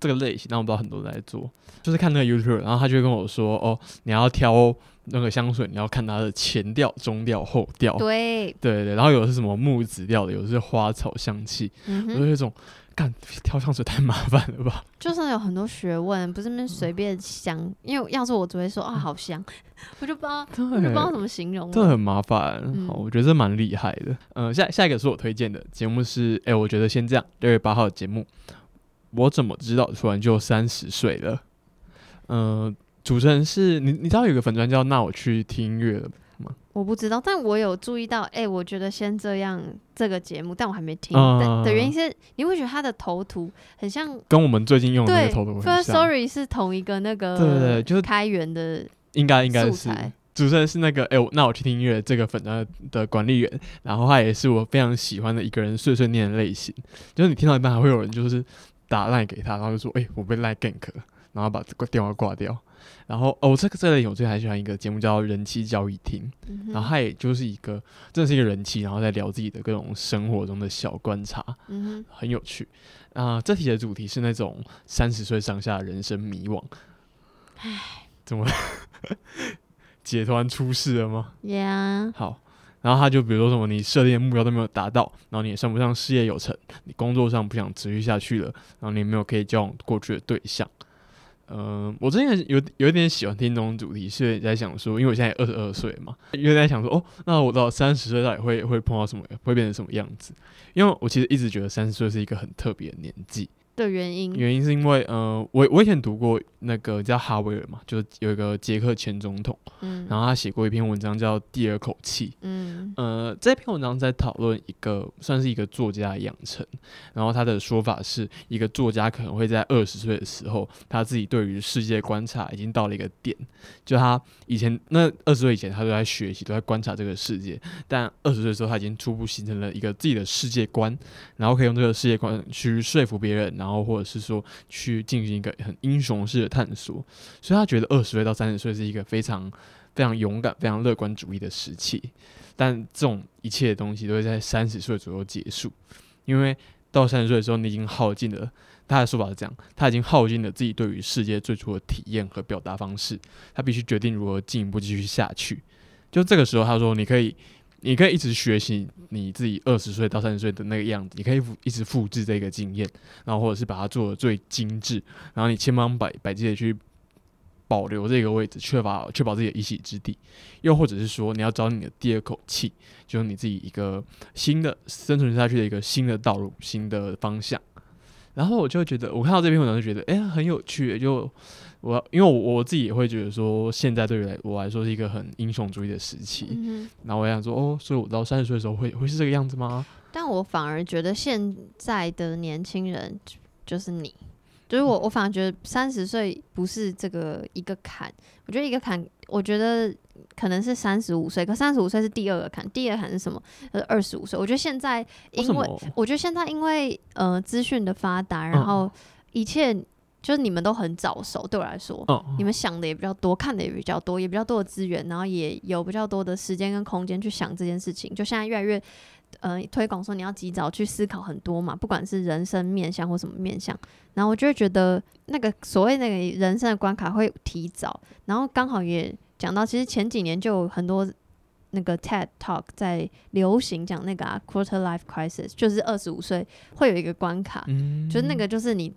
这个类型，但我不知道很多人在做，就是看那个 YouTuber，然后他就跟我说：“哦，你要挑那个香水，你要看它的前调、中调、后调。”对对对，然后有的是什么木质调的，有的是花草香气，我就有一种。干挑香水太麻烦了吧？就是有很多学问，不是那随便香。因为要是我只会说啊，好香，*laughs* 我就不知道，我就不知道怎么形容。这很麻烦，好，我觉得这蛮厉害的。嗯，下下一个是我推荐的节目是，哎，我觉得先这样。六月八号的节目，我怎么知道突然就三十岁了？嗯，主持人是你，你知道有个粉专叫那我去听音乐了。我不知道，但我有注意到。哎，我觉得先这样这个节目，但我还没听的的原因是，你会觉得他的头图很像跟我们最近用的那个头图很像。Sorry，是同一个那个对对对，就是开源的，应该应该是主持人是那个哎，那我去听音乐这个粉的的管理员，然后他也是我非常喜欢的一个人碎碎念的类型，就是你听到一半还会有人就是打赖给他，然后就说哎，我被赖 gank，了然后把这个电话挂掉。然后哦，这个这类我最还喜欢一个节目叫《人气交易厅》，然后他也就是一个，真的是一个人气，然后在聊自己的各种生活中的小观察，嗯很有趣。啊，这题的主题是那种三十岁上下人生迷惘，唉，怎么 *laughs* 解团出事了吗？Yeah，好，然后他就比如说什么，你设定的目标都没有达到，然后你也算不上事业有成，你工作上不想持续下去了，然后你没有可以交往过去的对象。嗯，我最近有有一点喜欢听这种主题，是在想说，因为我现在二十二岁嘛，有点在想说，哦，那我到三十岁到底会会碰到什么，会变成什么样子？因为我其实一直觉得三十岁是一个很特别的年纪。的原因，原因是因为，呃，我我以前读过那个叫哈维尔嘛，就是有一个捷克前总统，嗯，然后他写过一篇文章叫《第二口气》，嗯，呃，这篇文章在讨论一个算是一个作家养成，然后他的说法是一个作家可能会在二十岁的时候，他自己对于世界观察已经到了一个点，就他以前那二十岁以前他都在学习，都在观察这个世界，但二十岁的时候他已经初步形成了一个自己的世界观，然后可以用这个世界观去说服别人。然后或者是说去进行一个很英雄式的探索，所以他觉得二十岁到三十岁是一个非常非常勇敢、非常乐观主义的时期。但这种一切的东西都会在三十岁左右结束，因为到三十岁的时候，你已经耗尽了。他的说法是这样，他已经耗尽了自己对于世界最初的体验和表达方式，他必须决定如何进一步继续下去。就这个时候，他说：“你可以，你可以一直学习你自己二十岁到三十岁的那个样子，你可以一直复制这个经验，然后或者是把它做的最精致，然后你千方百百计的去保留这个位置，确保确保自己的一席之地。又或者是说，你要找你的第二口气，就是你自己一个新的生存下去的一个新的道路、新的方向。”然后我就觉得，我看到这篇文章就觉得，哎，很有趣。就我，因为我我自己也会觉得说，现在对于来我来说是一个很英雄主义的时期。然后我想说，哦，所以我到三十岁的时候会会是这个样子吗？但我反而觉得现在的年轻人就是你，就是我，我反而觉得三十岁不是这个一个坎。我觉得一个坎，我觉得。可能是三十五岁，可三十五岁是第二个坎，第二个坎是什么？呃，二十五岁。我觉得现在，因为我觉得现在因为呃资讯的发达，然后一切就是你们都很早熟。对我来说，你们想的也比较多，看的也比较多，也比较多的资源，然后也有比较多的时间跟空间去想这件事情。就现在越来越呃推广说你要及早去思考很多嘛，不管是人生面向或什么面向。然后我就会觉得那个所谓那个人生的关卡会提早，然后刚好也。讲到其实前几年就有很多那个 TED Talk 在流行讲那个啊 Quarter Life Crisis，就是二十五岁会有一个关卡，就是那个就是你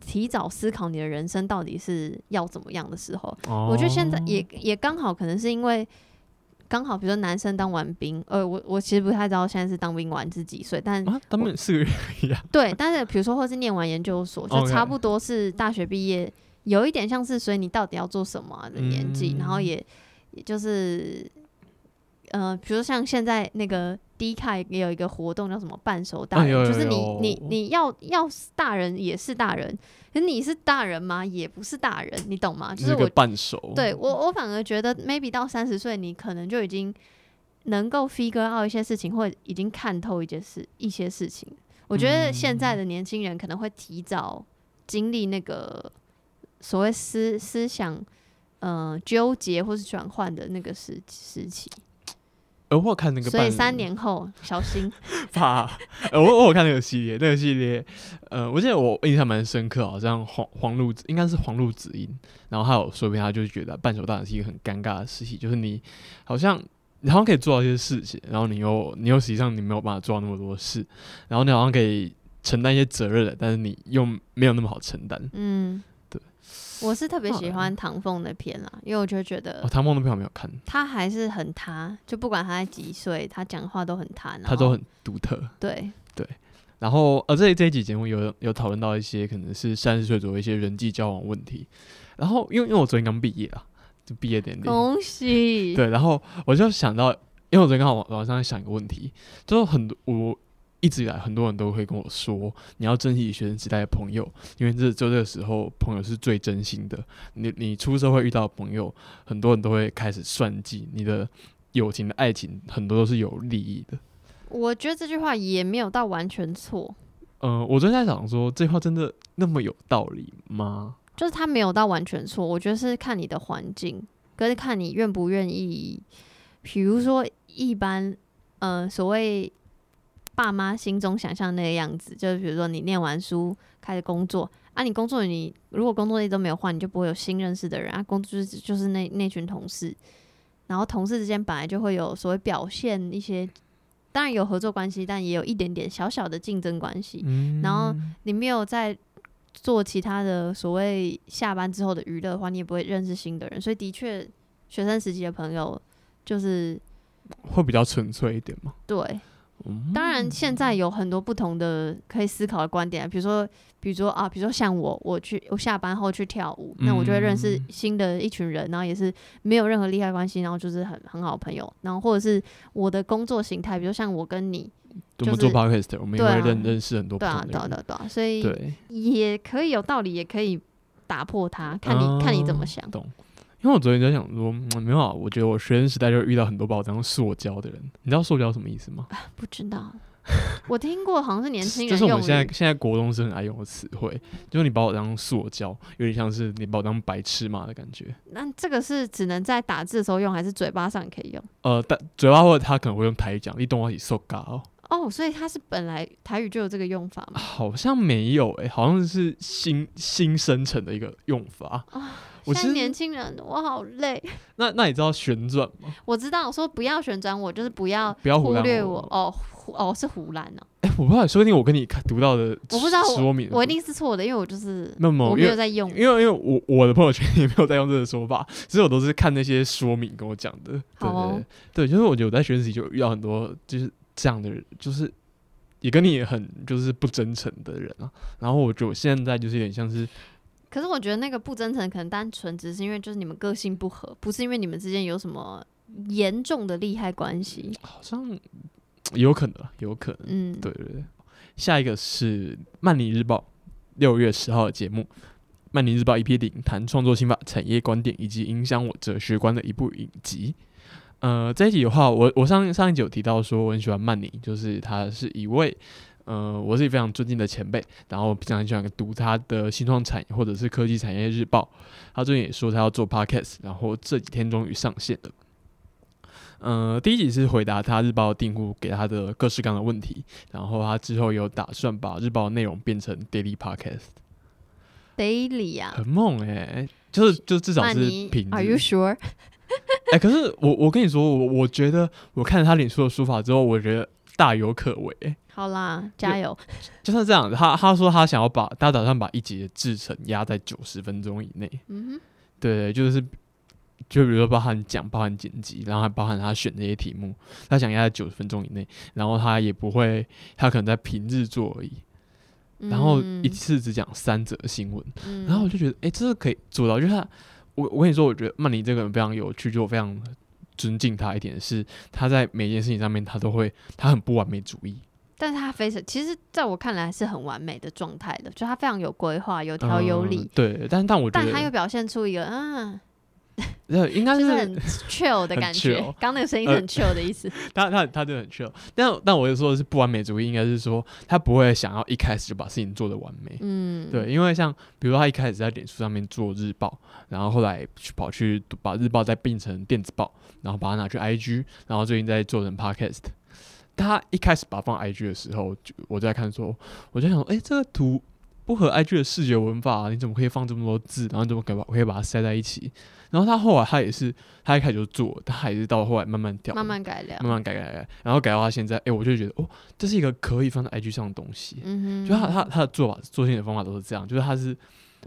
提早思考你的人生到底是要怎么样的时候。我觉得现在也也刚好可能是因为刚好，比如说男生当完兵，呃，我我其实不太知道现在是当兵完是几岁，但当兵四个月一样。*laughs* 对，但是比如说或是念完研究所，就差不多是大学毕业。有一点像是，所以你到底要做什么的年纪，然后也也就是，呃，比如像现在那个 D 卡也有一个活动叫什么半熟大人，就是你你你要要大人也是大人，可你是大人吗？也不是大人，你懂吗？就是我半熟，对我我反而觉得 maybe 到三十岁，你可能就已经能够 figure out 一些事情，或者已经看透一件事一些事情。我觉得现在的年轻人可能会提早经历那个。所谓思思想，呃，纠结或是转换的那个时时期。呃，我看那个，所以三年后小心。*laughs* 怕，呃，我我看那个系列，那个系列，呃，我记得我印象蛮深刻，好像黄黄路应该是黄路子音，然后还有说明，他就是觉得半熟大人是一个很尴尬的事情，就是你好像你好像可以做到一些事情，然后你又你又实际上你没有办法做到那么多事，然后你好像可以承担一些责任的，但是你又没有那么好承担。嗯。我是特别喜欢唐凤的片啦，因为我就觉得唐凤的片我没有看，他还是很他，就不管他在几岁，他讲话都很他，他都很独特。对对，然后呃，这这一集节目有有讨论到一些可能是三十岁左右一些人际交往问题，然后因为因为我昨天刚毕业啊，就毕业典礼，恭喜。对，然后我就想到，因为我昨天刚好网网上在想一个问题，就是很多我。一直以来，很多人都会跟我说，你要珍惜学生时代的朋友，因为这就这个时候，朋友是最真心的。你你出社会遇到朋友，很多人都会开始算计你的友情的爱情，很多都是有利益的。我觉得这句话也没有到完全错。嗯，我正在想说，这句话真的那么有道理吗？就是他没有到完全错，我觉得是看你的环境，跟看你愿不愿意。比如说，一般，呃，所谓。爸妈心中想象那个样子，就是比如说你念完书开始工作啊，你工作你如果工作一直都没有换，你就不会有新认识的人啊。工作就是就是那那群同事，然后同事之间本来就会有所谓表现一些，当然有合作关系，但也有一点点小小的竞争关系。然后你没有在做其他的所谓下班之后的娱乐的话，你也不会认识新的人。所以的确，学生时期的朋友就是会比较纯粹一点嘛。对。当然，现在有很多不同的可以思考的观点，比如说，比如说啊，比如说像我，我去我下班后去跳舞，那我就会认识新的一群人，然后也是没有任何利害关系，然后就是很很好的朋友，然后或者是我的工作形态，比如像我跟你，我们做 podcast，我们也会认认识很多，对啊，对对对，所以也可以有道理，也可以打破它，看你看你怎么想。因为我昨天在想说，没有啊，我觉得我学生时代就遇到很多把我当塑胶的人。你知道塑胶什么意思吗？不知道。*laughs* 我听过，好像是年轻这是我人就是我。们现在现在国中生很爱用的词汇，就是你把我当塑胶，有点像是你把我当白痴嘛的感觉。那这个是只能在打字的时候用，还是嘴巴上可以用？呃，但嘴巴或者他可能会用台语讲，你懂我意思，受嘎哦。哦，所以它是本来台语就有这个用法吗？好像没有诶、好像是新新生成的一个用法。我现在年轻人，我好累。*laughs* 那那你知道旋转吗？我知道，我说不要旋转我，就是不要不要忽略我我。哦，胡哦是胡乱哦，哎、我不知道，说不定我跟你看读到的我不知道说明，我一定是错的，因为我就是那么我没有在用。因为因为我我的朋友圈也没有在用这个说法，所以我都是看那些说明跟我讲的。对好哦对对，就是我觉得我在学习就遇到很多就是这样的人，就是也跟你很就是不真诚的人啊。然后我觉得我现在就是有点像是可是我觉得那个不真诚，可能单纯只是因为就是你们个性不合，不是因为你们之间有什么严重的利害关系。好像有可能啊，有可能。嗯，对对对，下一个是《曼尼日报》六月十号的节目，《曼尼日报》EP 零谈创作心法、产业观点以及影响我哲学观的一部影集。呃，这一集的话，我我上上一集有提到说我很喜欢曼尼，就是他是一位呃我是非常尊敬的前辈，然后平常很喜欢读他的新创产业或者是科技产业日报。他最近也说他要做 podcast，然后这几天终于上线了。呃，第一集是回答他日报订户给他的各式各样的问题，然后他之后有打算把日报的内容变成 daily podcast，daily 啊、很猛哎、就是就至少是平，Are you。sure？哎、可是我我跟你说，我我觉得我看了他脸书的书法之后，我觉得大有可为、欸。好啦，加油！就是这样，他他说他想要把他打算把一集的制程压在九十分钟以内，嗯哼，对，就是就比如说包含讲、包含剪辑，然后还包含他选这些题目，他想压在九十分钟以内，然后他也不会，他可能在平日做而已，然后一次只讲三则新闻，嗯，然后我就觉得，哎、这是可以做到，就是他，我我跟你说，我觉得曼尼这个人非常有趣，就我非常尊敬他一点是，他在每件事情上面他都会，他很不完美主义，但是他非常，其实在我看来是很完美的状态的，就他非常有规划、有条有理，嗯对，但但我觉得，但他又表现出一个嗯，*laughs* 呃，应该是是很 chill 的感觉。刚那个声音是很 chill 的意思。*laughs* 他他他就很 chill，但但我说的是不完美主义，应该是说他不会想要一开始就把事情做得完美。嗯，对，因为像比如说他一开始在脸书上面做日报，然后后来去跑去把日报再并成电子报，然后把它拿去 IG，然后最近在做成 Podcast。他一开始把它放 IG 的时候，就我就在看说，我就想说，哎、这个图不合 IG 的视觉文法、你怎么可以放这么多字？然后你怎么可以把可以把它塞在一起？然后他后来他也是，他一开始就做，他还是到后来慢慢调，慢慢改良，慢慢改改改，然后改到他现在，哎、我就觉得哦，这是一个可以放在 IG 上的东西。嗯哼，就他他他的做法做事情的方法都是这样，就是他是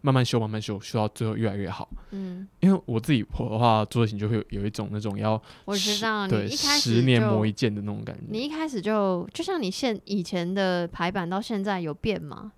慢慢修慢慢修，修到最后越来越好。嗯，因为我自己我的话做事情就会有有一种那种要我知十道你对一开始十年磨一剑的那种感觉，你一开始就就像你现以前的排版到现在有变吗？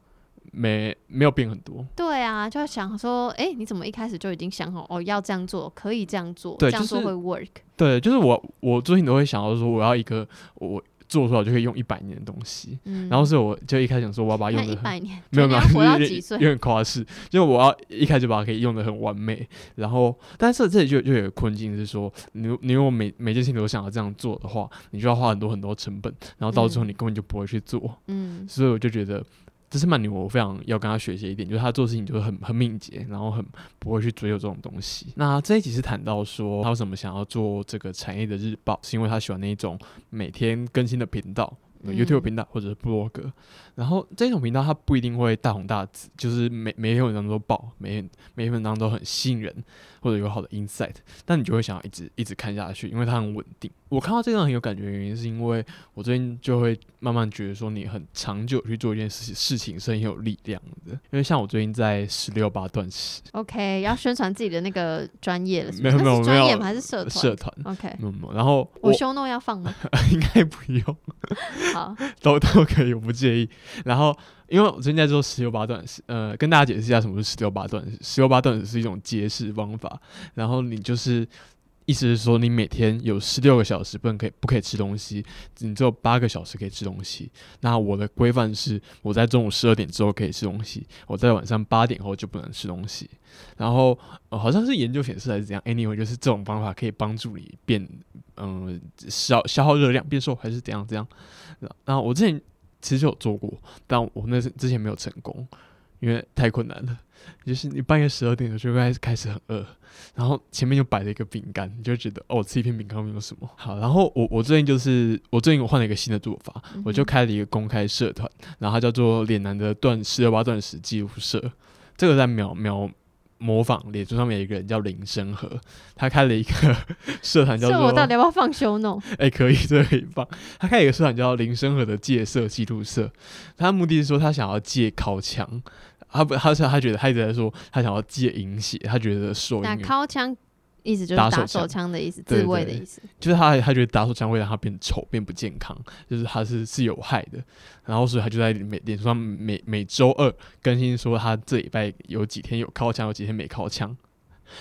没没有变很多。对啊，就要想说，哎、你怎么一开始就已经想好哦，要这样做，可以这样做，这样做会 work。对，就是我我最近都会想到说，我要一个我做出来就可以用一百年的东西。嗯，然后所以我就一开始想说，我要把它用的一百年，没有 *laughs* 没有，我要几岁点？有点夸饰，就我要一开始把它可以用的很完美，然后，但是这里就就有个困境是说，你你如果每每件事情都想要这样做的话，你就要花很多很多成本，然后到最后嗯你根本就不会去做，嗯所以我就觉得。这是曼尼，我非常要跟他学习一点，就是他做事情就是很很敏捷，然后很不会去追求这种东西。那这一集是谈到说他为什么想要做这个产业的日报，是因为他喜欢那一种每天更新的频道，有 YouTube 嗯频道或者是部落格，然后这种频道它不一定会大红大紫，就是每每篇文章都爆，每篇每篇文章都很吸引人，或者有好的 insight，但你就会想要一直一直看下去，因为它很稳定。我看到这段很有感觉的原因，是因为我最近就会慢慢觉得说，你很长久去做一件事情，事情是很有力量的。因为像我最近在十六八断食，OK，要宣传自己的那个专业了没，有没有专业吗？还是社团社团，？OK，没有没有，然后我我修诺要放吗？*laughs* 应该不用。*laughs* 好，都都可以，我不介意。然后，因为我最近在做十六八段食，呃，跟大家解释一下什么是十六八段式。十六八段式是一种节食方法，然后你就是意思是说，你每天有十六个小时不能可以不可以吃东西，你只有八个小时可以吃东西。那我的规范是，我在中午十二点之后可以吃东西，我在晚上八点后就不能吃东西。然后、好像是研究显示还是怎样，anyway，就是这种方法可以帮助你变，嗯、消消耗热量变瘦还是怎样怎样。然后我之前其实有做过，但我那之前没有成功，因为太困难了。就是你半夜十二点的时候开始开始很饿，然后前面就摆了一个饼干，你就觉得哦，吃一片饼干没有什么好。然后我我最近就是我最近我换了一个新的做法，我就开了一个公开社团，然后它叫做“脸男的断十二八断食记录社”，这个在描描模仿脸书上面有一个人叫林生和，他开了一个 *laughs* 社团叫做这我到底要不要放修弄？哎、可以，这个可以放。他开了一个社团叫林生和的戒色记录社，他目的是说他想要戒靠墙，他不，他是他觉得他一直在说他想要戒饮血，他觉得手打淫靠枪，意思就是打手枪枪的意思，自卫的意思。就是他他觉得打手枪会让他变丑、变不健康，就是他是是有害的。然后所以他就在每脸书上每每周二更新说他这礼拜有几天有靠枪，有几天没靠枪。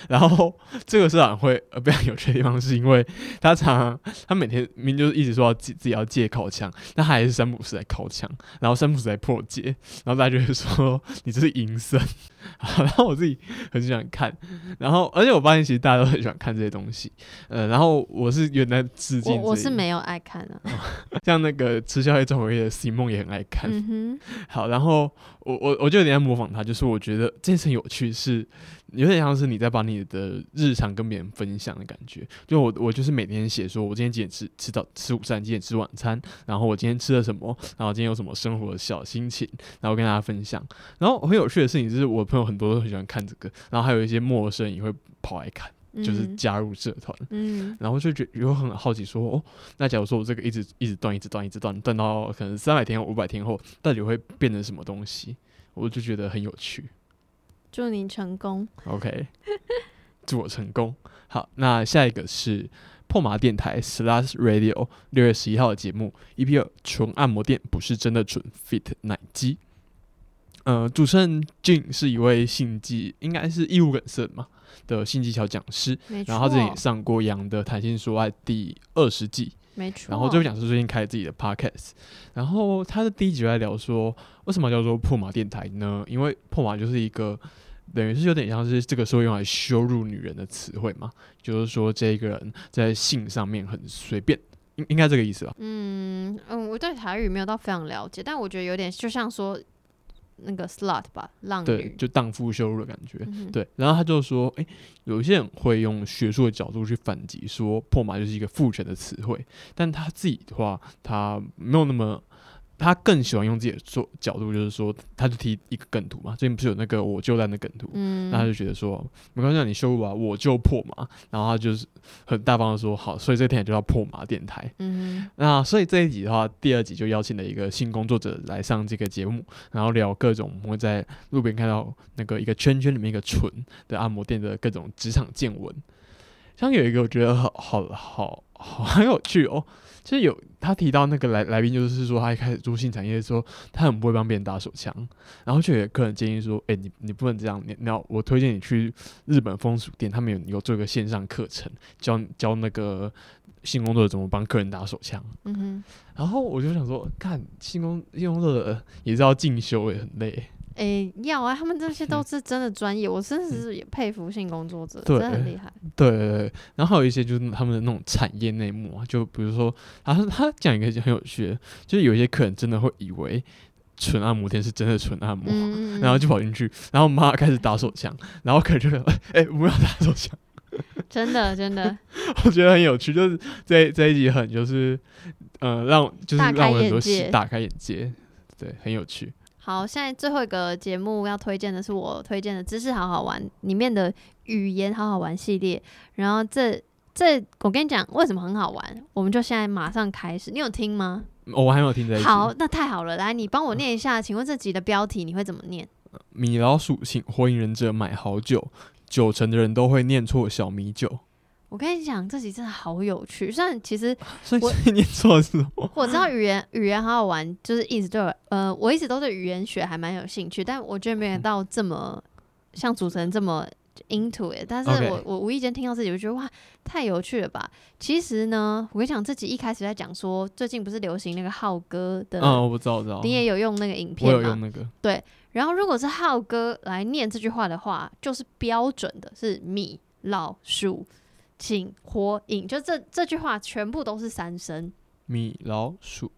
然后这个社长会呃非常有趣的地方，是因为他常常他每天明明就是一直说要自自己要戒靠枪，但他还是三不五时来靠枪，然后三不五时来破戒，然后大家就会说你这是淫僧。*laughs* 然后我自己很喜欢看，然后而且我发现其实大家都很喜欢看这些东西，呃，然后我是原来致敬我我是没有爱看啊。*laughs* 像那个吃宵夜重回夜的 Simon 也很爱看。嗯好，然后我我我就有点在模仿他，就是我觉得这件事有趣是，有点像是你在把你的日常跟别人分享的感觉。就我我就是每天写说，我今天几点吃吃早吃午餐，几点吃晚餐，然后我今天吃了什么，然后今天有什么生活的小心情，然后跟大家分享。然后很有趣的事情就是，我朋友很多都很喜欢看这个，然后还有一些陌生人也会跑来看，就是加入社团。嗯然后就觉有很好奇说，哦，那假如说我这个一直一直断，一直断，一直断，断到可能三百天、五百天后，到底会变成什么东西？我就觉得很有趣。祝你成功。OK，*laughs* 祝我成功。好，那下一个是破麻电台 Slash Radio 六月十一号的节目 EP 二纯按摩店不是真的纯 Fit 奶机。呃，主持人 Jin 是一位性技，应该是义务梗塞嘛的性技巧讲师，然后他之前也上过杨的《谈性说爱》第二十季，没错。然后这位讲师最近开了自己的 podcast，然后他的第一集就在聊说，为什么叫做破马电台呢？因为破马就是一个等于是有点像是这个时候用来羞辱女人的词汇嘛，就是说这个人在性上面很随便，应应该这个意思吧？嗯嗯，我对台语没有到非常了解，但我觉得有点就像说那个 slut 吧，浪对，。就荡妇羞辱的感觉。嗯，对，然后他就说，诶，有一些人会用学术的角度去反击，说破马就是一个父权的词汇，但他自己的话，他没有那么，他更喜欢用自己的做角度，就是说，他就提一个梗图嘛，最近不是有那个我就烂的梗图，嗯，那他就觉得说，没关系啊，你修吧我就破嘛，然后他就是很大方的说，好，所以这个电台就叫破马电台，嗯那所以这一集的话，第二集就邀请了一个性工作者来上这个节目，然后聊各种我们会在路边看到那个一个圈圈里面一个纯的按摩店的各种职场见闻。像有一个我觉得好好好好很有趣哦，就是有他提到那个来来宾，就是说他一开始做性产业的时候，他很不会帮别人打手枪，然后就有客人建议说，哎、你你不能这样，你你要我推荐你去日本风俗店，他们有有做一个线上课程，教教那个性工作者怎么帮客人打手枪。嗯哼，然后我就想说，看性工性工作者也是要进修，也很累。诶、要啊，他们这些都是真的专业，我真的是也佩服性工作者，对真的很厉害。对对对，然后还有一些就是他们的那种产业内幕啊，就比如说，他他讲一个很有趣的，就是有一些客人真的会以为纯按摩店是真的纯按摩，嗯，*laughs* 然后就跑进去，然后妈开始打手枪，然后客人就说，哎、不要打手枪，*laughs* 真的真的 *laughs* 我觉得很有趣，就是这这一集很就是，呃，让就是让我很多眼界大开眼界，对，很有趣。好。现在最后一个节目要推荐的是我推荐的《知识好好玩》里面的语言好好玩系列，然后这。这我跟你讲，为什么很好玩？我们就现在马上开始。你有听吗？哦我还没有听这一集。好，那太好了。来，你帮我念一下，请问这集的标题你会怎么念？米老鼠请火影忍者买好酒，九成的人都会念错小米酒，我跟你讲，这集真的好有趣。虽然其实 *laughs* 所以 *laughs* 我知道语言语言好好玩，就是一直对我呃，我一直都对语言学还蛮有兴趣，但我觉得没有到这么像主持人这么 into it，但是我我无意间听到这里，我就觉得哇，太有趣了吧！其实呢，我跟你讲，这集一开始在讲说，最近不是流行那个浩哥的，嗯，我知道，我知道，你也有用那个影我片我有用？那个，然后如果是浩哥来念这句话的话，就是标准的是米老鼠请火影，就这这句话全部都是三声。米老鼠。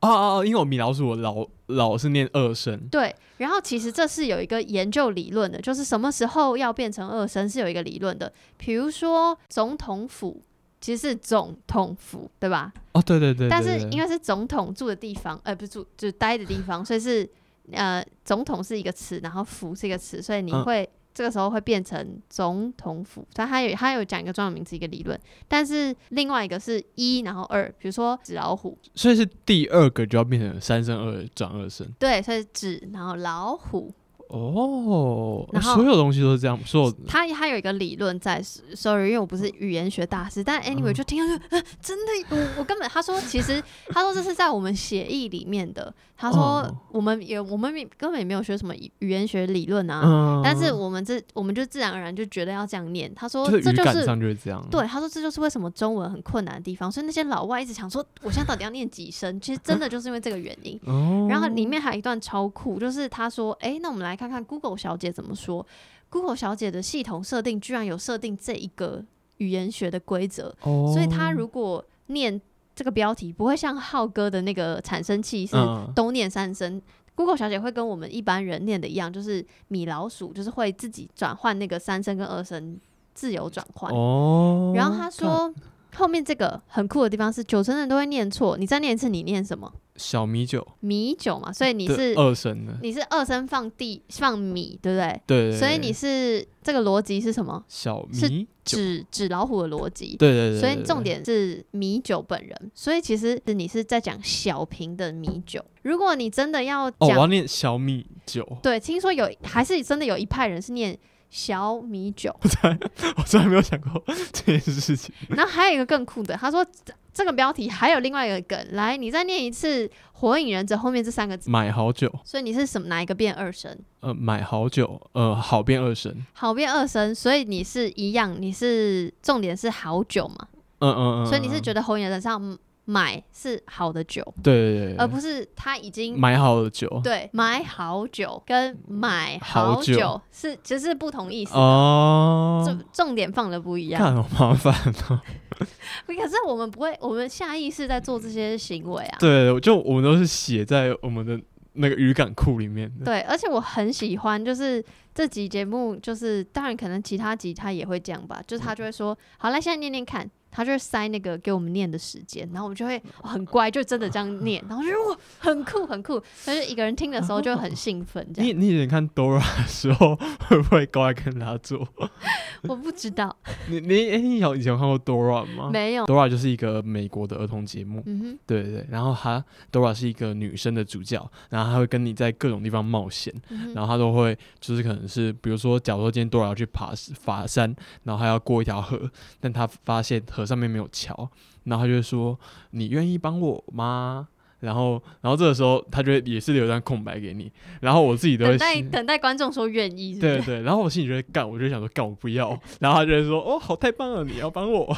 哦哦哦，因为我米老鼠，我老老是念二声。对，然后其实这是有一个研究理论的，就是什么时候要变成二声是有一个理论的。比如说总统府其实是总统府，对吧？哦，对对对，但是因为是总统住的地方，呃，不是住就是待的地方，所以是呃总统是一个词，然后府是一个词，所以你嗯会、这个时候会变成总统府。但它有它有讲一个专有名词一个理论，但是另外一个是一然后二，比如说纸老虎，所以是第二个就要变成三声二转二声。对，所以纸然后老虎，哦，然后所有东西都是这样，所有他他有一个理论在，sorry，因为我不是语言学大师，但 anyway 嗯就听到就、呃、真的，我我根本他说其实他说这是在我们协议里面的，他说哦我们也我们也根本也没有学什么语语言学理论啊，嗯，但是我们这我们就自然而然就觉得要这样念，他说就是这就是。上就是这样。对，他说这就是为什么中文很困难的地方，所以那些老外一直想说，我现在到底要念几声？其实真的就是因为这个原因。哦，然后里面还有一段超酷，就是他说：“哎，那我们来看看 Google 小姐怎么说。Google 小姐的系统设定居然有设定这一个语言学的规则，哦，所以她如果念这个标题，不会像浩哥的那个产生器是嗯都念三声。Google 小姐会跟我们一般人念的一样，就是米老鼠，就是会自己转换那个三声跟二声，自由转换。哦，然后她说。后面这个很酷的地方是，九成人都会念错。你再念一次，你念什么？小米酒米酒嘛，所以你是二升的，你是二声放地放米，对不对？对，对所以你是这个逻辑是什么？小是米酒，纸纸老虎的逻辑。对对对，所以重点是米酒本人，所以其实你是在讲小瓶的米酒。如果你真的要哦，我讲，要念小米酒，对，听说有还是真的有一派人是念小米酒，*laughs* *laughs* 我从来没有想过 *laughs* 这件事情。然后还有一个更酷的，他说这这个标题还有另外一个梗，来，你再念一次《火影忍者》后面这三个字，买好酒，所以你是什么哪一个变二声？呃，买好酒，呃，好变二声，好变二声，所以你是一样，你是重点是好酒嘛，嗯嗯嗯，所以你是觉得火影忍者上买是好的酒，对对对，而不是他已经买好的酒，对买好酒跟买好酒是其实是不同意思。哦，重重点放的不一样，看好麻烦哦。*laughs* 可是我们不会，我们下意识在做这些行为啊。对，就我们都是写在我们的那个语感库里面的。对，而且我很喜欢，就是这集节目，就是当然可能其他集他也会这样吧，就是他就会说，好，来现在念念看，他就会塞那个给我们念的时间，然后我们就会、哦很乖，就真的这样念，*laughs* 然后就哇，很酷很酷，但是一个人听的时候就会很兴奋，这 *laughs* 样。你你以前看 Dora 的时候，会不会过来跟他做？*laughs* 我不知道，你你哎，你有以前有看过 Dora 吗没有，？Dora 就是一个美国的儿童节目，嗯哼，对对对。然后她 Dora 是一个女生的主角，然后她会跟你在各种地方冒险，嗯，然后她都会就是可能是比如说，假如说今天 Dora 要去爬爬山，然后她要过一条河，但她发现河上面没有桥，然后他就会说：“你愿意帮我吗？”然后，然后这个时候，他就会也是留一段空白给你，然后我自己都会等待等待观众说愿意，是不是？对对，然后我心里就会干，我就想说干我不要，*laughs* 然后他就会说哦好太棒了，你要帮我，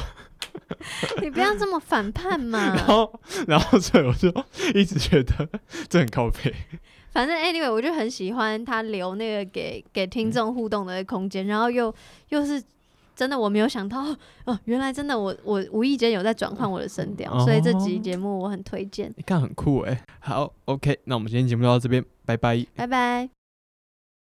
*laughs* 你不要这么反叛嘛。*laughs* 然后然后所以我就一直觉得这很靠背，反正 anyway，我就很喜欢他留那个给给听众互动的空间，然后又又是真的我没有想到 *laughs* 哦，原来真的我我无意间有在转换我的声调，所以这集节目我很推荐，你看很酷哎，好 OK，那我们今天节目就到这边，拜拜。拜拜。